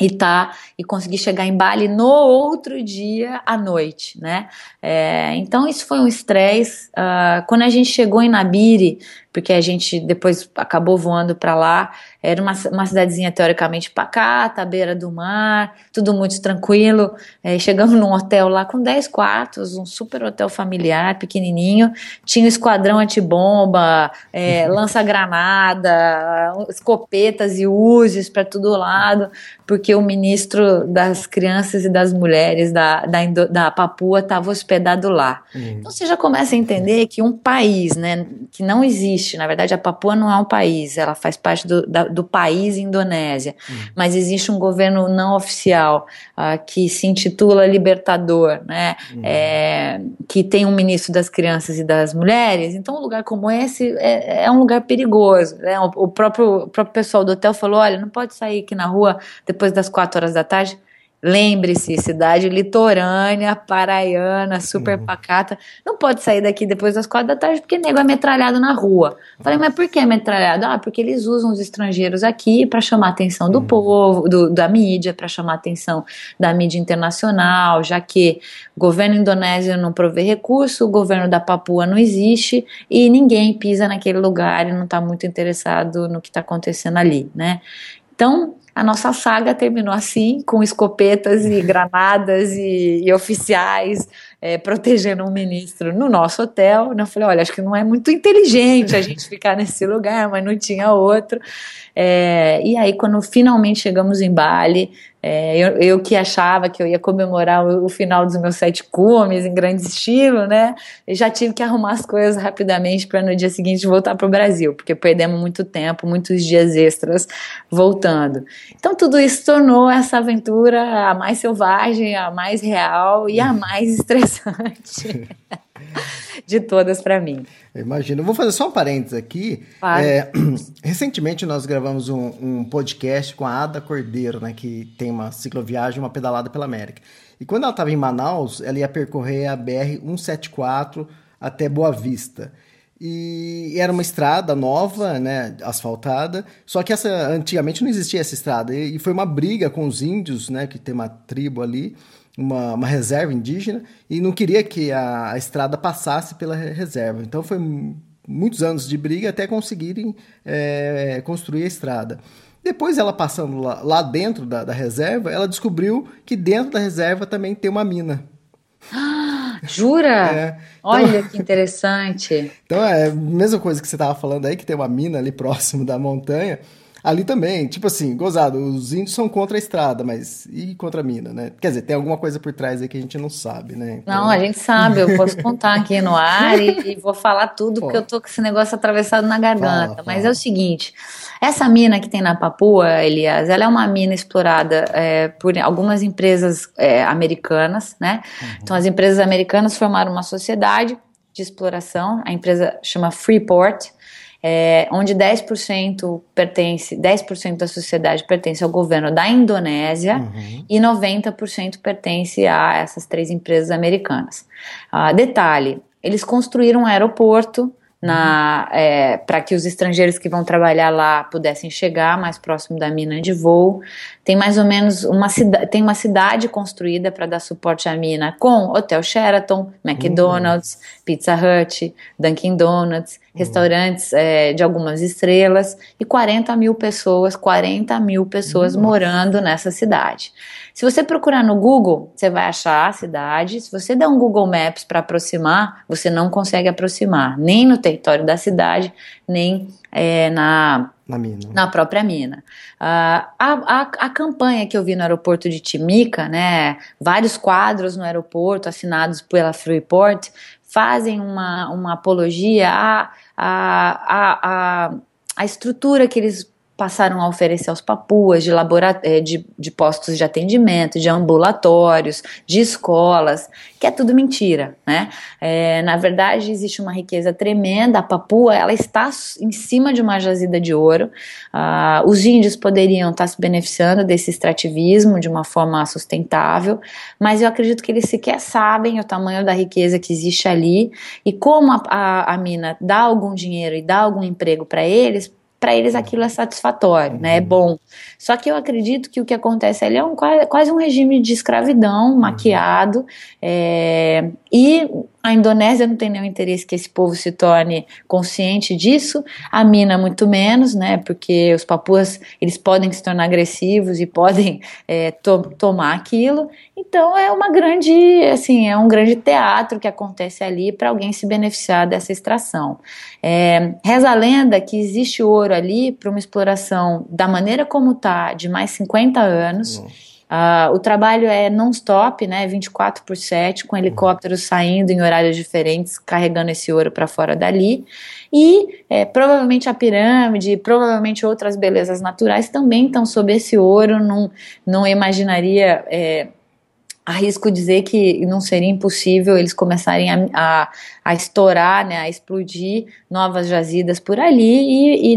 e tá e conseguir chegar em Bali no outro dia à noite, né? É, então isso foi um estresse. Uh, quando a gente chegou em Nabiri, porque a gente depois acabou voando para lá, era uma, uma cidadezinha teoricamente pacata, à beira do mar, tudo muito tranquilo. É, chegamos num hotel lá com 10 quartos, um super hotel familiar, pequenininho. Tinha um esquadrão antibomba, é, lança-granada, escopetas e uses para todo lado, porque o ministro das crianças e das mulheres da, da, da Papua estava hospedado lá. Uhum. Então você já começa a entender que um país né, que não existe, na verdade a Papua não é um país, ela faz parte do, da, do país Indonésia, uhum. mas existe um governo não oficial uh, que se intitula Libertador, né, uhum. é, que tem um ministro das crianças e das mulheres, então um lugar como esse é, é um lugar perigoso. Né? O, o, próprio, o próprio pessoal do hotel falou, olha, não pode sair aqui na rua depois das quatro horas da tarde, Lembre-se, cidade litorânea, paraiana, super uhum. pacata. Não pode sair daqui depois das quatro da tarde porque nego é metralhado na rua. Falei, mas por que é metralhado? Ah, porque eles usam os estrangeiros aqui para chamar a atenção do uhum. povo, do, da mídia, para chamar a atenção da mídia internacional, já que o governo indonésio não provê recurso, o governo da Papua não existe e ninguém pisa naquele lugar e não está muito interessado no que está acontecendo ali, né? Então, a nossa saga terminou assim, com escopetas e granadas e, e oficiais é, protegendo um ministro no nosso hotel. Eu falei, olha, acho que não é muito inteligente a gente ficar nesse lugar, mas não tinha outro. É, e aí, quando finalmente chegamos em Bali, é, eu, eu, que achava que eu ia comemorar o, o, final dos meus sete cumes em grande estilo, né? Eu já tive que arrumar as coisas rapidamente para no dia seguinte voltar para o Brasil, porque perdemos muito tempo, muitos dias extras voltando. Então tudo isso tornou essa aventura a mais selvagem, a mais real e a mais estressante. de todas para mim. Imagina. Vou fazer só um parênteses aqui. Claro. É, recentemente nós gravamos um, um, podcast com a Ada Cordeiro, né, que tem uma cicloviagem, uma pedalada pela América. E quando ela estava em Manaus, ela ia percorrer a BR 174 até Boa Vista. E era uma estrada nova, né, asfaltada. Só que essa antigamente não existia essa estrada e foi uma briga com os índios, né, que tem uma tribo ali uma, uma reserva indígena e não queria que a, a estrada passasse pela reserva. Então foi muitos anos de briga até conseguirem é, construir a estrada. Depois ela passando lá, lá dentro da, da, reserva, ela descobriu que dentro da reserva também tem uma mina. Ah, jura? É. Então, Olha que interessante. Então é a mesma coisa que você estava falando aí, que tem uma mina ali próximo da montanha. Ali também, tipo assim, gozado, os índios são contra a estrada, mas e contra a mina, né? Quer dizer, tem alguma coisa por trás aí que a gente não sabe, né? Então... Não, a gente sabe, eu posso contar aqui no ar e, e vou falar tudo, Pô. porque eu tô com esse negócio atravessado na garganta. Fala, mas é o seguinte, essa mina que tem na Papua, Elias, ela é uma mina explorada é, por algumas empresas é, americanas, né? Uhum. Então as empresas americanas formaram uma sociedade de exploração, a empresa chama Freeport, é, onde 10% pertence, 10% da sociedade pertence ao governo da Indonésia uhum. e 90% pertence a essas três empresas americanas. Ah, detalhe, eles construíram um aeroporto na é, para que os estrangeiros que vão trabalhar lá pudessem chegar mais próximo da mina de voo. Tem mais ou menos uma cidade, tem uma cidade construída para dar suporte à mina com Hotel Sheraton, McDonald's, uhum. Pizza Hut, Dunkin' Donuts, uhum. restaurantes é, de algumas estrelas e 40 mil pessoas, 40 mil pessoas uhum. morando nessa cidade. Se você procurar no Google, você vai achar a cidade. Se você der um Google Maps para aproximar, você não consegue aproximar, nem no território da cidade, nem é, na, na, na própria mina. Uh, a, a, a, campanha que eu vi no aeroporto de Timica, né, vários quadros no aeroporto assinados pela Freeport, fazem uma, uma apologia à, à, à, à estrutura que eles passaram a oferecer aos papuas de, eh, de, de, postos de atendimento, de ambulatórios, de escolas, que é tudo mentira, né? É, na verdade, existe uma riqueza tremenda. A Papua, ela está em cima de uma jazida de ouro. Ah, os índios poderiam estar se beneficiando desse extrativismo de uma forma sustentável, mas eu acredito que eles sequer sabem o tamanho da riqueza que existe ali e como a, a, a mina dá algum dinheiro e dá algum emprego para eles, para eles aquilo é satisfatório, né? É uhum. bom. Só que eu acredito que o que acontece ali é um, quase um regime de escravidão maquiado. É, e a Indonésia não tem nenhum interesse que esse povo se torne consciente disso, a mina muito menos, né? Porque os papuas eles podem se tornar agressivos e podem é, to tomar aquilo. Então é uma grande, assim, é um grande teatro que acontece ali para alguém se beneficiar dessa extração. É, reza a lenda que existe ouro ali para uma exploração da maneira como tá de mais 50 anos. Nossa Uh, o trabalho é non-stop, né, 24 por 7, com helicópteros saindo em horários diferentes, carregando esse ouro para fora dali. E é, provavelmente a pirâmide, provavelmente outras belezas naturais também estão sob esse ouro. Não, não imaginaria é, arrisco dizer que não seria impossível eles começarem a, a, a estourar, né, a explodir novas jazidas por ali e, e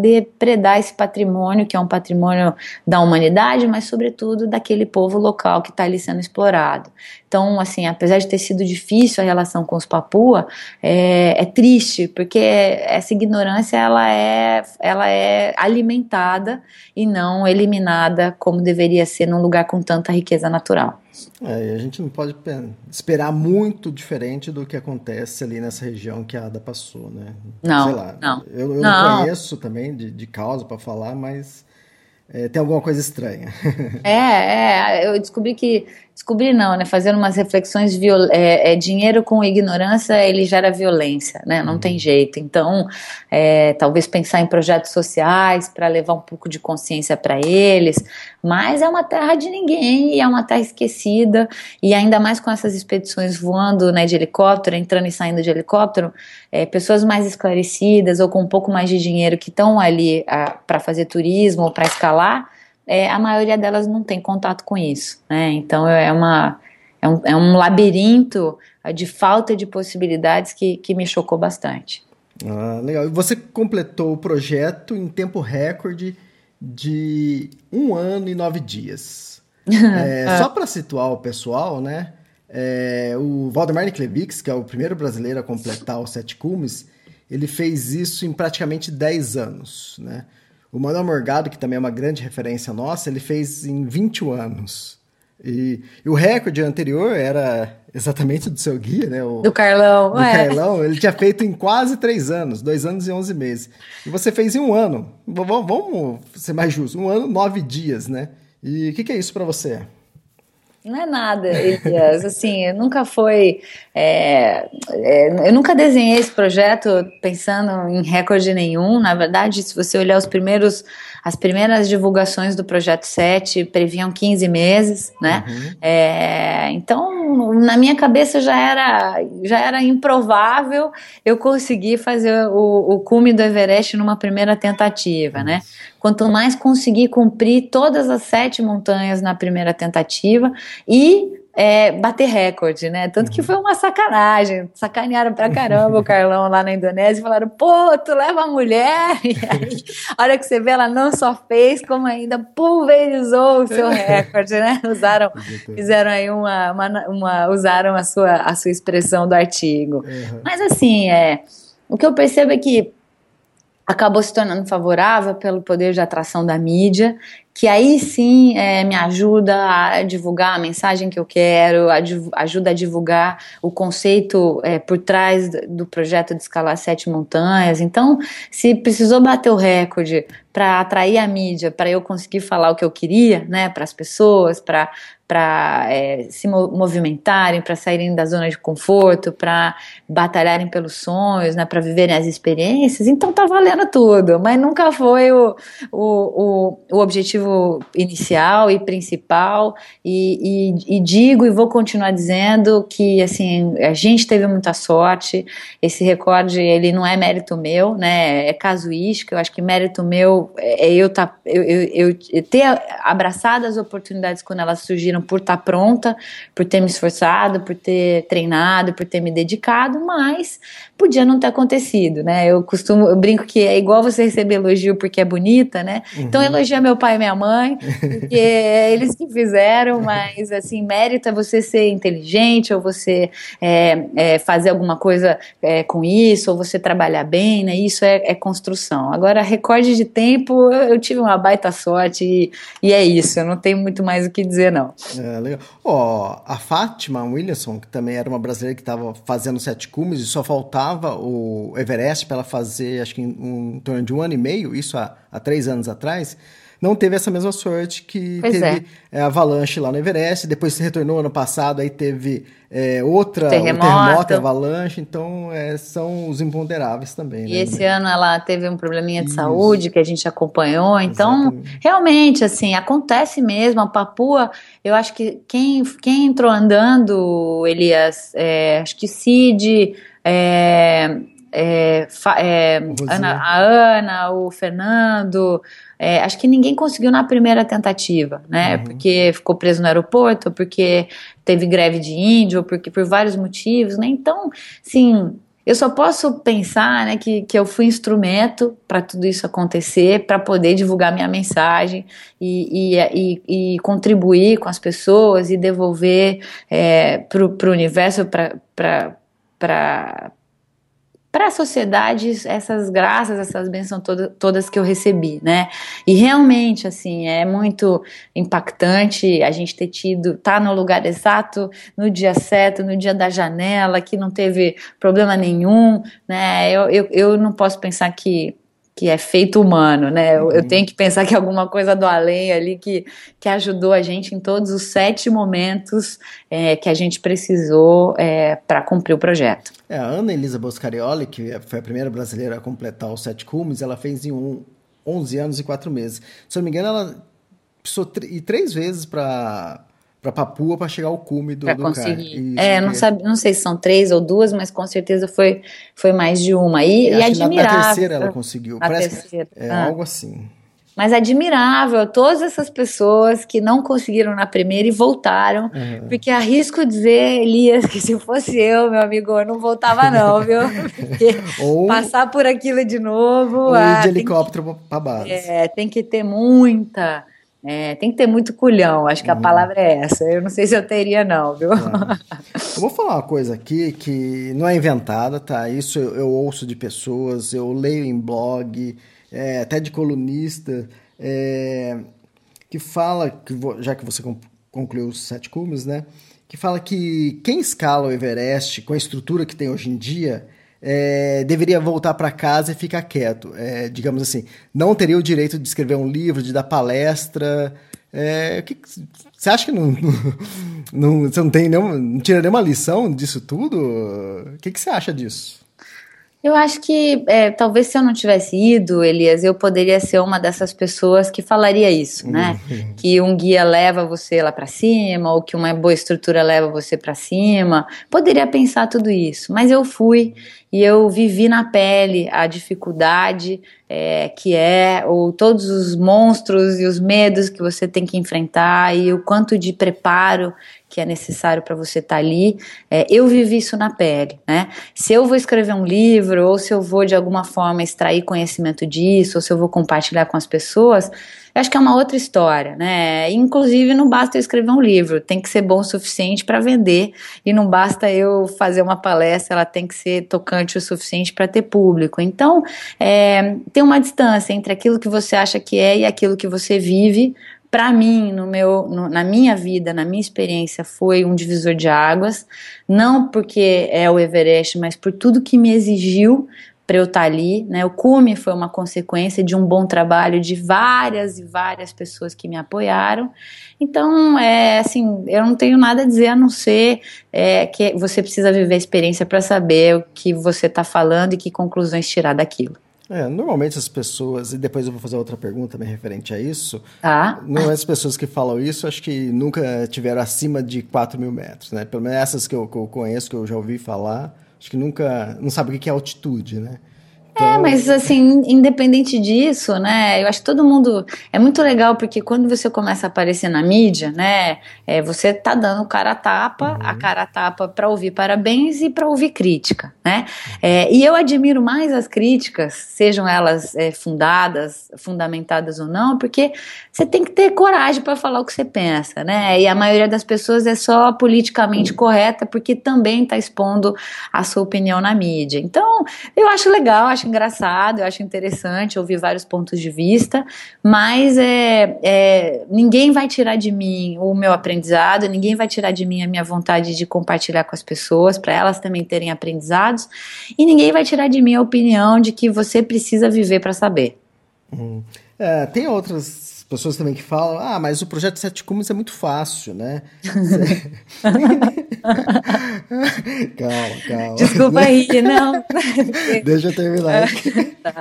depredar esse patrimônio, que é um patrimônio da humanidade, mas sobretudo daquele povo local que está ali sendo explorado. Então, assim, apesar de ter sido difícil a relação com os Papua, é, é triste, porque essa ignorância ela é, ela é alimentada e não eliminada como deveria ser num lugar com tanta riqueza natural. É, a gente não pode esperar muito diferente do que acontece ali nessa região que a Ada passou, né? Não, Sei lá, não. Eu, eu não. conheço também de, de causa para falar, mas é, tem alguma coisa estranha. é, é, eu descobri que descobri não, né? Fazendo umas reflexões, viol é, é, dinheiro com ignorância ele gera violência, né? Não uhum. tem jeito. Então, é, talvez pensar em projetos sociais para levar um pouco de consciência para eles, mas é uma terra de ninguém e é uma terra esquecida e ainda mais com essas expedições voando, né, de helicóptero, entrando e saindo de helicóptero, é, pessoas mais esclarecidas ou com um pouco mais de dinheiro que estão ali para fazer turismo ou para escalar é, a maioria delas não tem contato com isso, né? Então é uma é um, é um labirinto de falta de possibilidades que, que me chocou bastante. Ah, legal. Você completou o projeto em tempo recorde de um ano e nove dias. É, é. Só para situar o pessoal, né? É, o Valdemar Niklevix, que é o primeiro brasileiro a completar os sete cumes, ele fez isso em praticamente dez anos, né? O Manuel Morgado, que também é uma grande referência nossa, ele fez em 21 anos. E, e, o recorde anterior era exatamente do seu guia, né? O, do Carlão. Do é. Carlão. Ele tinha feito em quase três anos, dois anos e onze meses. E você fez em um ano. V vamos ser mais justos, um ano, nove dias, né? E o que, que é isso para você? Não é nada, Elias. Assim, nunca foi. É, é, eu nunca desenhei esse projeto pensando em recorde nenhum. Na verdade, se você olhar os primeiros, as primeiras divulgações do projeto 7 previam 15 meses, né? Uhum. É, então, na minha cabeça já era, já era improvável eu conseguir fazer o, o cume do Everest numa primeira tentativa, né? Quanto mais conseguir cumprir todas as sete montanhas na primeira tentativa e é, bater recorde, né? Tanto que uhum. foi uma sacanagem. Sacanearam pra caramba o Carlão lá na Indonésia e falaram: pô, tu leva a mulher. E aí, a hora que você vê, ela não só fez, como ainda pulverizou o seu recorde, né? Usaram, fizeram aí uma, uma, uma, usaram a sua, a sua expressão do artigo. Uhum. Mas assim, é o que eu percebo é que acabou se tornando favorável pelo poder de atração da mídia, que aí sim é, me ajuda a divulgar a mensagem que eu quero, a, ajuda a divulgar o conceito é, por trás do projeto de escalar sete montanhas. Então, se precisou bater o recorde para atrair a mídia, para eu conseguir falar o que eu queria, né, para as pessoas, para para é, se movimentarem, para saírem da zona de conforto, para batalharem pelos sonhos, né, para viverem as experiências, então tá valendo tudo, mas nunca foi o, o, o, o objetivo inicial e principal, e, e, e, digo e vou continuar dizendo que assim, a gente teve muita sorte, esse recorde ele não é mérito meu, né, é casuístico, eu acho que mérito meu é, é eu, tá, eu, eu, eu ter abraçado as oportunidades quando elas surgiram por estar tá pronta, por ter me esforçado, por ter treinado, por ter me dedicado, mas podia não ter acontecido, né? Eu costumo, eu brinco que é igual você receber elogio porque é bonita, né? Uhum. Então elogia meu pai e minha mãe, porque é eles que fizeram, mas assim, mérito é você ser inteligente, ou você é, é, fazer alguma coisa é, com isso, ou você trabalhar bem, né? Isso é, é construção. Agora, recorde de tempo, eu, eu tive uma baita sorte e, e, é isso, eu não tenho muito mais o que dizer, não. É, legal. Ó, a Fátima Williamson, que também era uma brasileira que estava fazendo sete cumes e só faltava o Everest para ela fazer, acho que em, um, em torno de um ano e meio, isso há, há três anos atrás não teve essa mesma sorte que pois teve é. É, avalanche lá no Everest, depois se retornou ano passado, aí teve é, outra terremoto. Um terremoto, avalanche, então é, são os imponderáveis também. E né, esse ano ela teve um probleminha de Isso. saúde que a gente acompanhou, então Exatamente. realmente assim acontece mesmo. A Papua, eu acho que quem quem entrou andando, Elias, é, acho que Cid é, é, é, Ana, a Ana, o Fernando, é, acho que ninguém conseguiu na primeira tentativa, né? Uhum. Porque ficou preso no aeroporto, porque teve greve de índio, ou porque por vários motivos, né? Então, sim, eu só posso pensar, né, que, que eu fui instrumento para tudo isso acontecer, para poder divulgar minha mensagem e, e, e, e, contribuir com as pessoas e devolver é, para o universo, para para a sociedade essas graças, essas bênçãos toda, todas que eu recebi, né? E realmente, assim, é muito impactante a gente ter tido, tá no lugar exato, no dia certo, no dia da janela, que não teve problema nenhum, né? Eu, eu, eu não posso pensar que que é feito humano, né? Eu, eu, uhum. tenho que pensar que alguma coisa do além ali que, que ajudou a gente em todos os sete momentos é, que a gente precisou é, para cumprir o projeto. É, a Ana Elisa Boscarioli, que foi a primeira brasileira a completar os sete cumes, ela fez em um, 11 anos e 4 meses. Se eu não me engano, ela precisou ir três vezes para para Papua para chegar ao cume do, pra do conseguir. é, não, sabe, não sei se são três ou duas, mas com certeza foi, foi mais de uma. E, e admirável. Na, terceira ela conseguiu. Na Parece terceira. É ah. algo assim. Mas admirável, todas essas pessoas que não conseguiram na primeira e voltaram, uhum. porque arrisco dizer, Elias, que se fosse eu, meu amigo, eu não voltava não, viu? Porque ou, passar por aquilo de novo... Ou ah, de helicóptero para base. É, tem que ter muita é, tem que ter muito culhão, acho que a uhum. palavra é essa. Eu não sei se eu teria, não, viu? Eu vou falar uma coisa aqui que não é inventada, tá? Isso eu, eu ouço de pessoas, eu leio em blog, é, até de colunista, é, que fala, que já que você concluiu os sete cumes, né? Que fala que quem escala o Everest com a estrutura que tem hoje em dia é, deveria voltar para casa e ficar quieto. É, digamos assim, não teria o direito de escrever um livro, de dar palestra. É, que, você acha que não, não, você não tem nenhuma, não tira nenhuma lição disso tudo? O que, que você acha disso? Eu acho que é, talvez se eu não tivesse ido, Elias, eu poderia ser uma dessas pessoas que falaria isso, né? Uhum. Que um guia leva você lá para cima, ou que uma boa estrutura leva você para cima. Poderia pensar tudo isso, mas eu fui e eu vivi na pele a dificuldade é, que é, ou todos os monstros e os medos que você tem que enfrentar e o quanto de preparo que é necessário para você estar tá ali. É, eu vivi isso na pele, né? Se eu vou escrever um livro, ou se eu vou de alguma forma extrair conhecimento disso, ou se eu vou compartilhar com as pessoas, eu acho que é uma outra história, né? Inclusive, não basta eu escrever um livro, tem que ser bom o suficiente para vender, e não basta eu fazer uma palestra, ela tem que ser tocante o suficiente para ter público. Então, é, tem uma distância entre aquilo que você acha que é e aquilo que você vive, para mim, no meu, no, na minha vida, na minha experiência, foi um divisor de águas. Não porque é o Everest, mas por tudo que me exigiu para eu estar tá ali, né? O cume foi uma consequência de um bom trabalho de várias e várias pessoas que me apoiaram. Então, é assim, eu não tenho nada a dizer a não ser é, que você precisa viver a experiência para saber o que você está falando e que conclusões tirar daquilo. É, normalmente as pessoas, e depois eu vou fazer outra pergunta também referente a isso. Tá. Normalmente as pessoas que falam isso, acho que nunca tiveram acima de 4 mil metros, né? Pelo menos essas que eu, que eu conheço, que eu já ouvi falar, acho que nunca, não sabe o que é altitude, né? É, então... É, mas assim, independente disso, né? Eu acho que todo mundo. É muito legal porque quando você começa a aparecer na mídia, né? É, você tá dando cara a tapa, uhum. a cara a tapa para ouvir parabéns e para ouvir crítica, né? É, e eu admiro mais as críticas, sejam elas é, fundadas, fundamentadas ou não, porque você tem que ter coragem para falar o que você pensa, né? E a maioria das pessoas é só politicamente correta porque também está expondo a sua opinião na mídia. Então, eu acho legal, acho acho engraçado, eu acho interessante ouvir vários pontos de vista, mas é, é, ninguém vai tirar de mim o meu aprendizado, ninguém vai tirar de mim a minha vontade de compartilhar com as pessoas, para elas também terem aprendizados, e ninguém vai tirar de mim a opinião de que você precisa viver para saber. Hum. É, tem outras pessoas também que falam, ah, mas o projeto Sete Cumes é muito fácil, né? calma, calma. Desculpa aí, não. Deixa eu terminar. tá.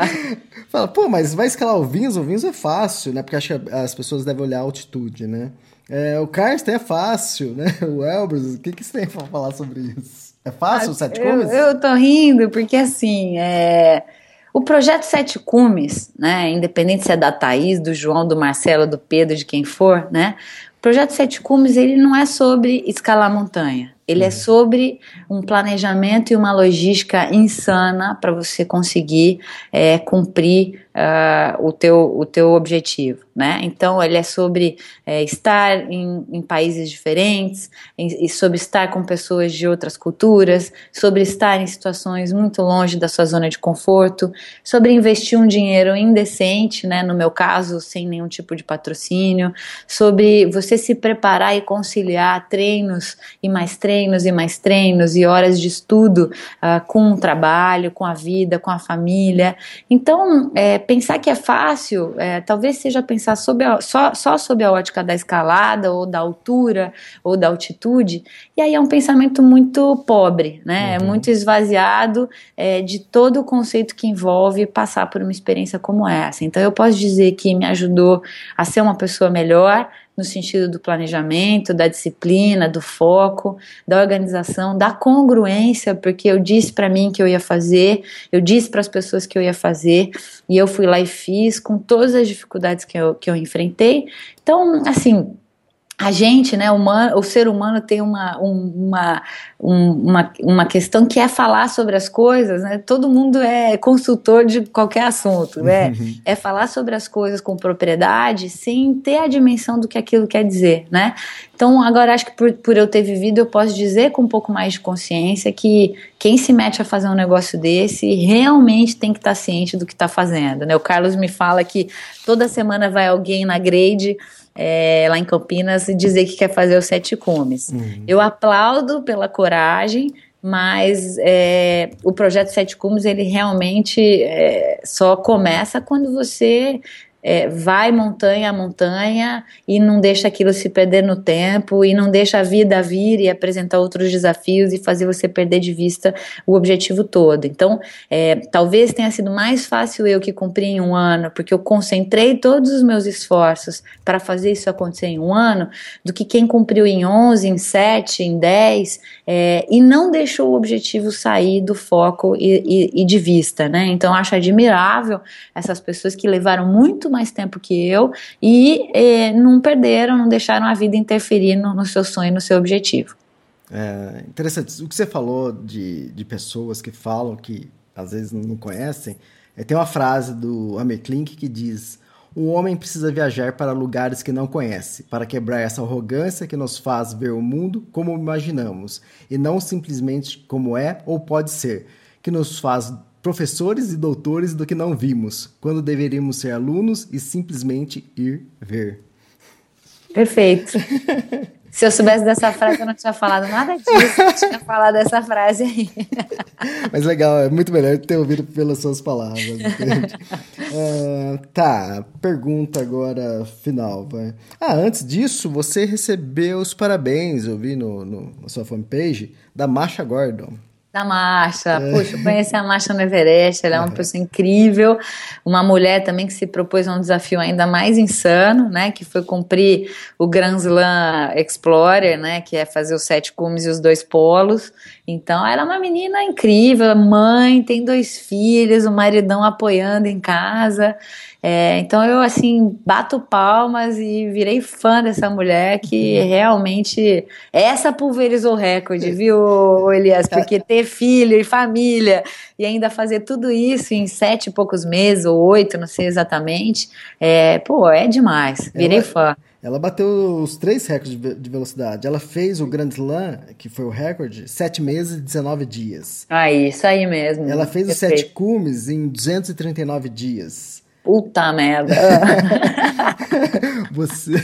Fala, pô, mas vai escalar o Vinhos? O Vinhos é fácil, né? Porque acho que as pessoas devem olhar a altitude, né? É, o Karsten é fácil, né? O Elbrus, o que, que você tem pra falar sobre isso? É fácil o Sete Cumes? Eu, eu tô rindo porque, assim, é o projeto Sete Cumes, né, independente se é da Thaís, do João, do Marcelo, do Pedro, de quem for, né, o projeto Sete Cumes ele não é sobre escalar montanha. Ele é uhum. sobre um planejamento e uma logística insana para você conseguir é, cumprir uh, o, teu, o teu objetivo, né? Então ele é sobre é, estar em, em, países diferentes, em, e sobre estar com pessoas de outras culturas, sobre estar em situações muito longe da sua zona de conforto, sobre investir um dinheiro indecente, né? No meu caso, sem nenhum tipo de patrocínio, sobre você se preparar e conciliar treinos e mais treinos e mais treinos e horas de estudo uh, com o trabalho, com a vida, com a família. Então, é, pensar que é fácil, é, talvez seja pensar sobre a, só, só sob a ótica da escalada, ou da altura, ou da altitude, e aí é um pensamento muito pobre, né? Uhum. muito esvaziado é, de todo o conceito que envolve passar por uma experiência como essa. Então eu posso dizer que me ajudou a ser uma pessoa melhor, no sentido do planejamento, da disciplina, do foco, da organização, da congruência, porque eu disse para mim que eu ia fazer, eu disse para as pessoas que eu ia fazer, e eu fui lá e fiz com todas as dificuldades que eu, que eu enfrentei. Então, assim, a gente, né, humano, o ser humano tem uma, uma, uma, uma questão que é falar sobre as coisas, né? Todo mundo é consultor de qualquer assunto, né? Uhum. É falar sobre as coisas com propriedade sem ter a dimensão do que aquilo quer dizer, né? Então, agora acho que por, por eu ter vivido, eu posso dizer com um pouco mais de consciência que quem se mete a fazer um negócio desse realmente tem que estar ciente do que está fazendo, né? O Carlos me fala que toda semana vai alguém na grade é, lá em Campinas dizer que quer fazer os sete cumes. Uhum. Eu aplaudo pela coragem, mas é, o projeto Sete Cumes ele realmente é, só começa quando você é, vai montanha a montanha e não deixa aquilo se perder no tempo e não deixa a vida vir e apresentar outros desafios e fazer você perder de vista o objetivo todo. Então, é, talvez tenha sido mais fácil eu que cumpri em um ano, porque eu concentrei todos os meus esforços para fazer isso acontecer em um ano, do que quem cumpriu em 11, em 7, em 10 é, e não deixou o objetivo sair do foco e, e, e de vista, né? Então, acho admirável essas pessoas que levaram muito mais tempo que eu e eh, não perderam, não deixaram a vida interferir no, no seu sonho, no seu objetivo. É interessante. O que você falou de, de pessoas que falam que às vezes não conhecem, é, tem uma frase do Amir que diz: O homem precisa viajar para lugares que não conhece, para quebrar essa arrogância que nos faz ver o mundo como imaginamos, e não simplesmente como é ou pode ser, que nos faz professores e doutores do que não vimos, quando deveríamos ser alunos e simplesmente ir ver. Perfeito. Se eu soubesse dessa frase, eu não tinha falado nada disso, eu tinha falado dessa frase aí. Mas legal, é muito melhor ter ouvido pelas suas palavras. uh, tá, pergunta agora final. Vai. Ah, antes disso, você recebeu os parabéns, eu vi no, no na sua fanpage, da Masha Gordon da Marcha. É. Puxa, eu conheci a Marcha no Everest, ela é uma uhum. pessoa incrível, uma mulher também que se propôs a um desafio ainda mais insano, né, que foi cumprir o Grand Slam Explorer, né, que é fazer os sete cumes e os dois polos. Então, ela é uma menina incrível, mãe, tem dois filhos, o maridão apoiando em casa. É, então eu assim bato palmas e virei fã dessa mulher que realmente essa pulverizou o recorde, viu, Elias? Porque ter filho e família e ainda fazer tudo isso em sete e poucos meses ou oito, não sei exatamente, é, pô, é demais. Virei fã. Ela bateu os três recordes de velocidade. Ela fez o Grand Slam, que foi o recorde, sete meses e 19 dias. Ah, isso aí mesmo. Ela fez Perfeito. os sete cumes em 239 dias. Puta merda. Você.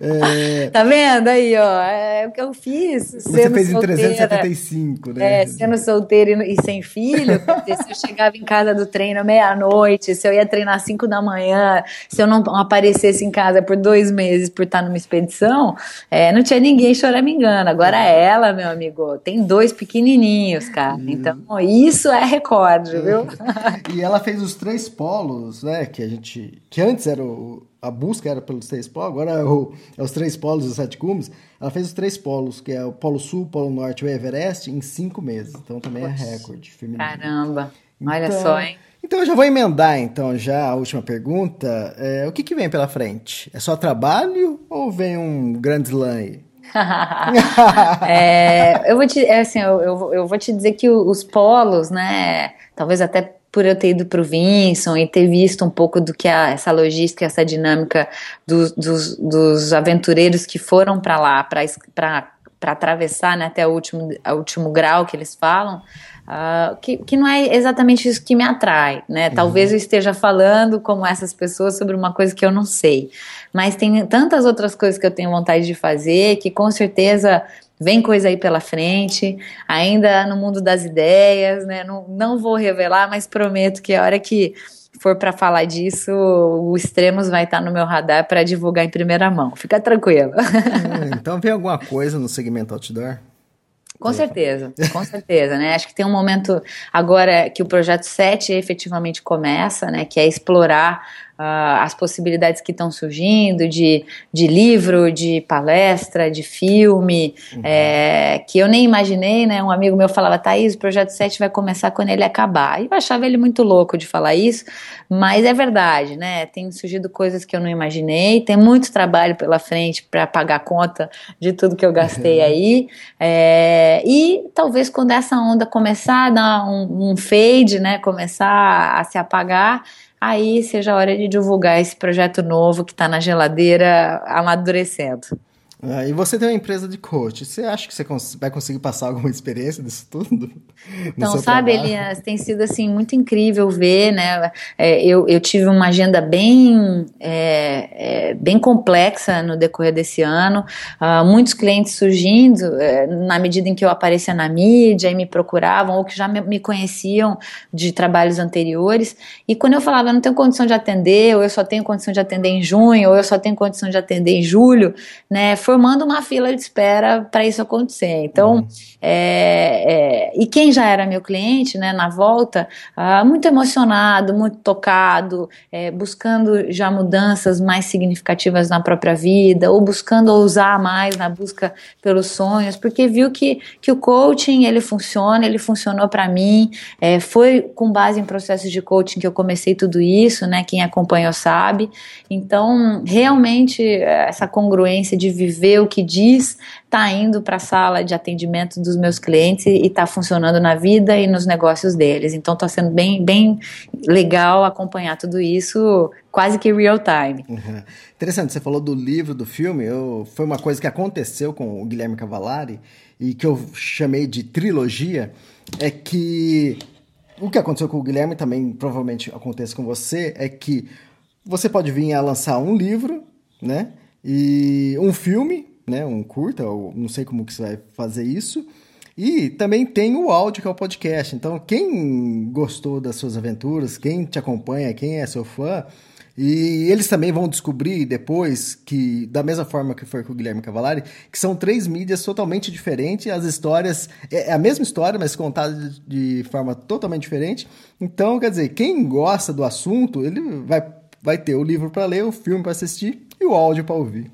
É... Tá vendo aí, ó? É o que eu fiz. Você fez em 375, né? É, sendo solteira e, sem filho. se eu chegava em casa do treino meia-noite, se eu ia treinar às 5 da manhã, se eu não aparecesse em casa por dois meses por estar numa expedição, é, não tinha ninguém choramingando. Agora ela, meu amigo, tem dois pequenininhos, cara. Uhum. Então, isso é recorde, viu? e ela fez os três polos, né? Né? Que a gente. Que antes era o, a busca era pelos três polos, agora é, o, é, os três polos dos sete cumes. Ela fez os três polos, que é o Polo Sul, Polo Norte e o Everest, em cinco meses. Então também é é recorde feminino. Caramba! Então, Olha só, hein? Então eu já vou emendar então já a última pergunta. É, o que, que vem pela frente? É só trabalho ou vem um grande slam aí? é, eu vou te, é assim, eu, eu, eu, vou te dizer que os polos, né? Talvez até por eu ter ido para o Vinson e ter visto um pouco do que a, essa logística, essa dinâmica dos, dos, dos aventureiros que foram para lá para atravessar né, até o último, o último grau que eles falam, uh, que, que não é exatamente isso que me atrai. Né? Uhum. Talvez eu esteja falando como essas pessoas sobre uma coisa que eu não sei. Mas tem tantas outras coisas que eu tenho vontade de fazer que com certeza Vem coisa aí pela frente, ainda no mundo das ideias, né? Não, não vou revelar, mas prometo que a hora que for para falar disso, o Extremos vai estar no meu radar para divulgar em primeira mão. Fica tranquilo. Hum, então vem alguma coisa no segmento outdoor? Com certeza, com certeza, né? Acho que tem um momento agora que o projeto 7 efetivamente começa, né? Que é explorar uh, as possibilidades que estão surgindo de, de livro, de palestra, de filme, uhum. é, que eu nem imaginei, né? Um amigo meu falava, Thaís, o Projeto 7 vai começar quando ele acabar. E eu achava ele muito louco de falar isso, mas é verdade, né? Tem surgido coisas que eu não imaginei, tem muito trabalho pela frente para pagar conta de tudo que eu gastei uhum. aí. É, e talvez quando essa onda começar a dar um, um fade, né? Começar a se apagar, aí seja a hora de divulgar esse projeto novo que está na geladeira amadurecendo. Ah, e você tem uma empresa de coach. Você acha que você cons vai conseguir passar alguma experiência disso tudo? Então, sabe, trabalho? Elias, tem sido assim muito incrível ver, né? É, eu, eu tive uma agenda bem, é, é, bem complexa no decorrer desse ano. Uh, muitos clientes surgindo é, na medida em que eu aparecia na mídia e me procuravam ou que já me, me conheciam de trabalhos anteriores. E quando eu falava, eu não tenho condição de atender, ou eu só tenho condição de atender em junho, ou eu só tenho condição de atender em julho, né? Foi formando uma fila de espera para isso acontecer. Então, uhum. é, é, e quem já era meu cliente, né, na volta, ah, muito emocionado, muito tocado, é, buscando já mudanças mais significativas na própria vida, ou buscando ousar mais na busca pelos sonhos, porque viu que, que o coaching ele funciona, ele funcionou para mim, é, foi com base em processos de coaching que eu comecei tudo isso, né? Quem acompanhou sabe. Então, realmente, essa congruência de viver vê o que diz, está indo para a sala de atendimento dos meus clientes e está funcionando na vida e nos negócios deles. Então está sendo bem, bem legal acompanhar tudo isso quase que real time. Uhum. Interessante, você falou do livro, do filme, eu, foi uma coisa que aconteceu com o Guilherme Cavalari e que eu chamei de trilogia, é que o que aconteceu com o Guilherme também provavelmente acontece com você, é que você pode vir a lançar um livro, né? E um filme, né? Um curta, ou não sei como que você vai fazer isso. E também tem o áudio, que é o podcast. Então, quem gostou das suas aventuras, quem te acompanha, quem é seu fã, e eles também vão descobrir depois que, da mesma forma que foi com o Guilherme Cavalari, que são três mídias totalmente diferentes, as histórias é, é a mesma história, mas contada de forma totalmente diferente. Então, quer dizer, quem gosta do assunto, ele vai, vai ter o livro para ler, o filme para assistir e o áudio para ouvir.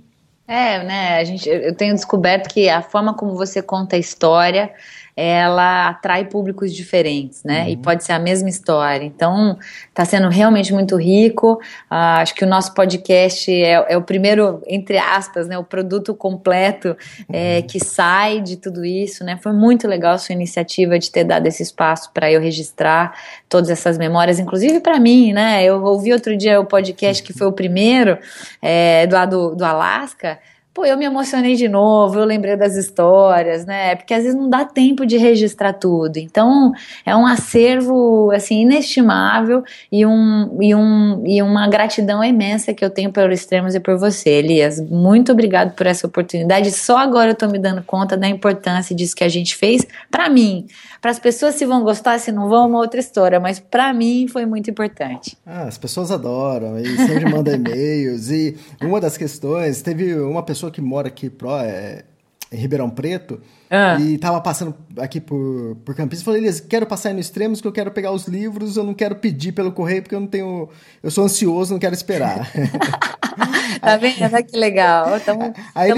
É, né? A gente, eu tenho descoberto que a forma como você conta a história ela atrai públicos diferentes, né? Uhum. E pode ser a mesma história. Então, está sendo realmente muito rico. Uh, acho que o nosso podcast é, é, o primeiro, entre aspas, né? O produto completo é, uhum. que sai de tudo isso, né? Foi muito legal a sua iniciativa de ter dado esse espaço para eu registrar todas essas memórias, inclusive para mim, né? Eu ouvi outro dia o podcast que foi o primeiro, é, do lado do Alasca pô, eu me emocionei de novo, eu lembrei das histórias, né? Porque às vezes não dá tempo de registrar tudo. Então, é um acervo, assim, inestimável e, um, e, um, e uma gratidão imensa que eu tenho pelo Extremos e por você, Elias. Muito obrigado por essa oportunidade. Só agora eu tô me dando conta da importância disso que a gente fez para mim. Para as pessoas se vão gostar, se não vão, é uma outra história, mas para mim foi muito importante. Ah, as pessoas adoram e sempre mandam e-mails. E uma das questões, teve uma pessoa pessoa que mora aqui pro, é, em Ribeirão Preto ah. e tava passando aqui por, por Campinas. Falei, Elias, quero passar aí no Extremos que eu quero pegar os livros, eu não quero pedir pelo correio porque eu não tenho. Eu sou ansioso, não quero esperar. tá vendo? Olha que legal. Estamos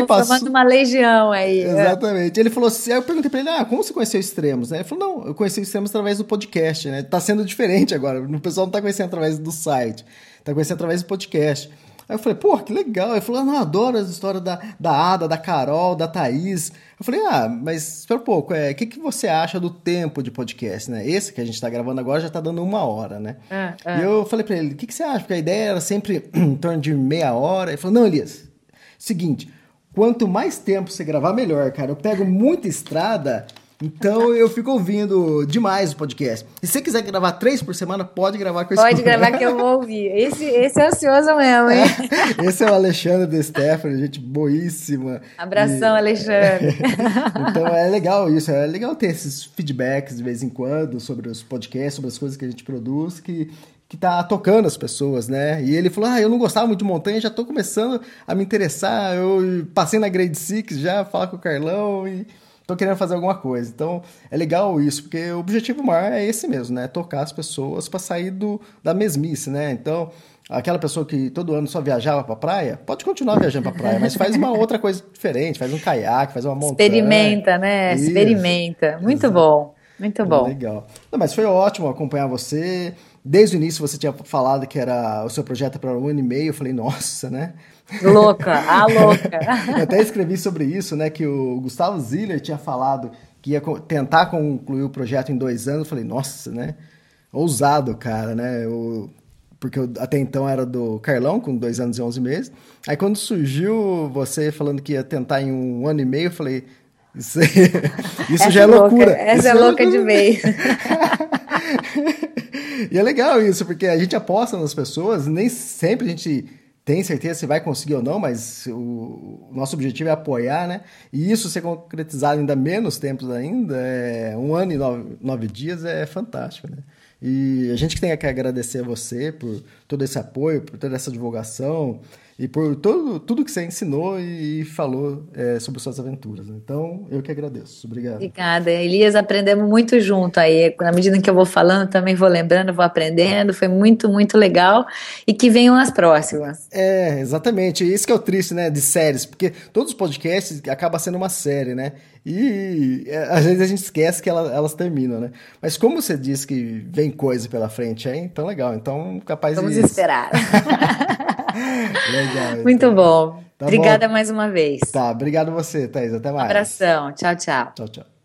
passou... formando uma legião aí. Exatamente. Ele falou assim: aí eu perguntei pra ele, ah, como você conheceu Extremos? Ele falou, não, eu conheci Extremos através do podcast, né? Tá sendo diferente agora. O pessoal não tá conhecendo através do site, tá conhecendo através do podcast. Aí eu falei, pô, que legal. Ele falou, ah, não, adoro as histórias da, da Ada, da Carol, da Thaís. Eu falei, ah, mas espera um pouco, é, o que, que você acha do tempo de podcast, né? Esse que a gente está gravando agora já está dando uma hora, né? Ah, ah. E eu falei para ele, o que, que você acha? Porque a ideia era sempre em torno de meia hora. Ele falou, não, Elias, seguinte, quanto mais tempo você gravar, melhor, cara. Eu pego muita estrada então eu fico ouvindo demais o podcast. E se você quiser gravar três por semana, pode gravar com esse Pode gravar que eu vou ouvir. Esse, esse é ansioso mesmo, hein? É, esse é o Alexandre de Stefano, gente boíssima. Abração, e... Alexandre. então é legal isso, é legal ter esses feedbacks de vez em quando sobre os podcasts, sobre as coisas que a gente produz, que, que tá tocando as pessoas, né? E ele falou: Ah, eu não gostava muito de montanha, já tô começando a me interessar. Eu passei na Grade Six já, falar com o Carlão e tô querendo fazer alguma coisa. Então, é legal isso, porque o objetivo maior é esse mesmo, né? Tocar as pessoas para sair do, da mesmice, né? Então, aquela pessoa que todo ano só viajava para praia, pode continuar viajando para praia, mas faz uma outra coisa diferente, faz um caiaque, faz uma montanha. Experimenta, né? Isso. Experimenta. Muito Exato. bom. Muito bom. Legal. Não, mas foi ótimo acompanhar você. Desde o início você tinha falado que era o seu projeto para um ano e meio. Eu falei, nossa, né? Louca, a louca. Eu até escrevi sobre isso, né? Que o Gustavo Ziller tinha falado que ia tentar concluir o projeto em dois anos. Eu falei, nossa, né? Ousado, cara, né? Eu, porque eu, até então era do Carlão, com dois anos e onze meses. Aí quando surgiu você falando que ia tentar em um ano e meio, eu falei, isso, isso já é, é loucura. Essa isso é, é louca de vez. e é legal isso, porque a gente aposta nas pessoas, nem sempre a gente tem certeza se vai conseguir ou não, mas o, o, nosso objetivo é apoiar, né? E isso ser concretizado ainda menos tempos ainda, é, um ano e nove, nove dias é fantástico, né? E a gente que tem que agradecer a você por todo esse apoio, por toda essa divulgação e por todo, tudo que você ensinou e falou é, sobre suas aventuras. Então, eu que agradeço. Obrigado. Obrigada. Elias, aprendemos muito junto aí. Na medida que eu vou falando, também vou lembrando, vou aprendendo. Foi muito, muito legal. E que venham as próximas. É, exatamente. Isso que é o triste, né, de séries, porque todos os podcasts acaba sendo uma série, né? E é, às vezes a gente esquece que elas, elas terminam, né? Mas como você disse que vem coisa pela frente aí, então legal. Então, capaz Vamos de... esperar. Legal. Muito então. bom. Tá Obrigada bom. mais uma vez. Tá, obrigado você, Thaís. Até mais. Um abração. Tchau, tchau. Tchau, tchau.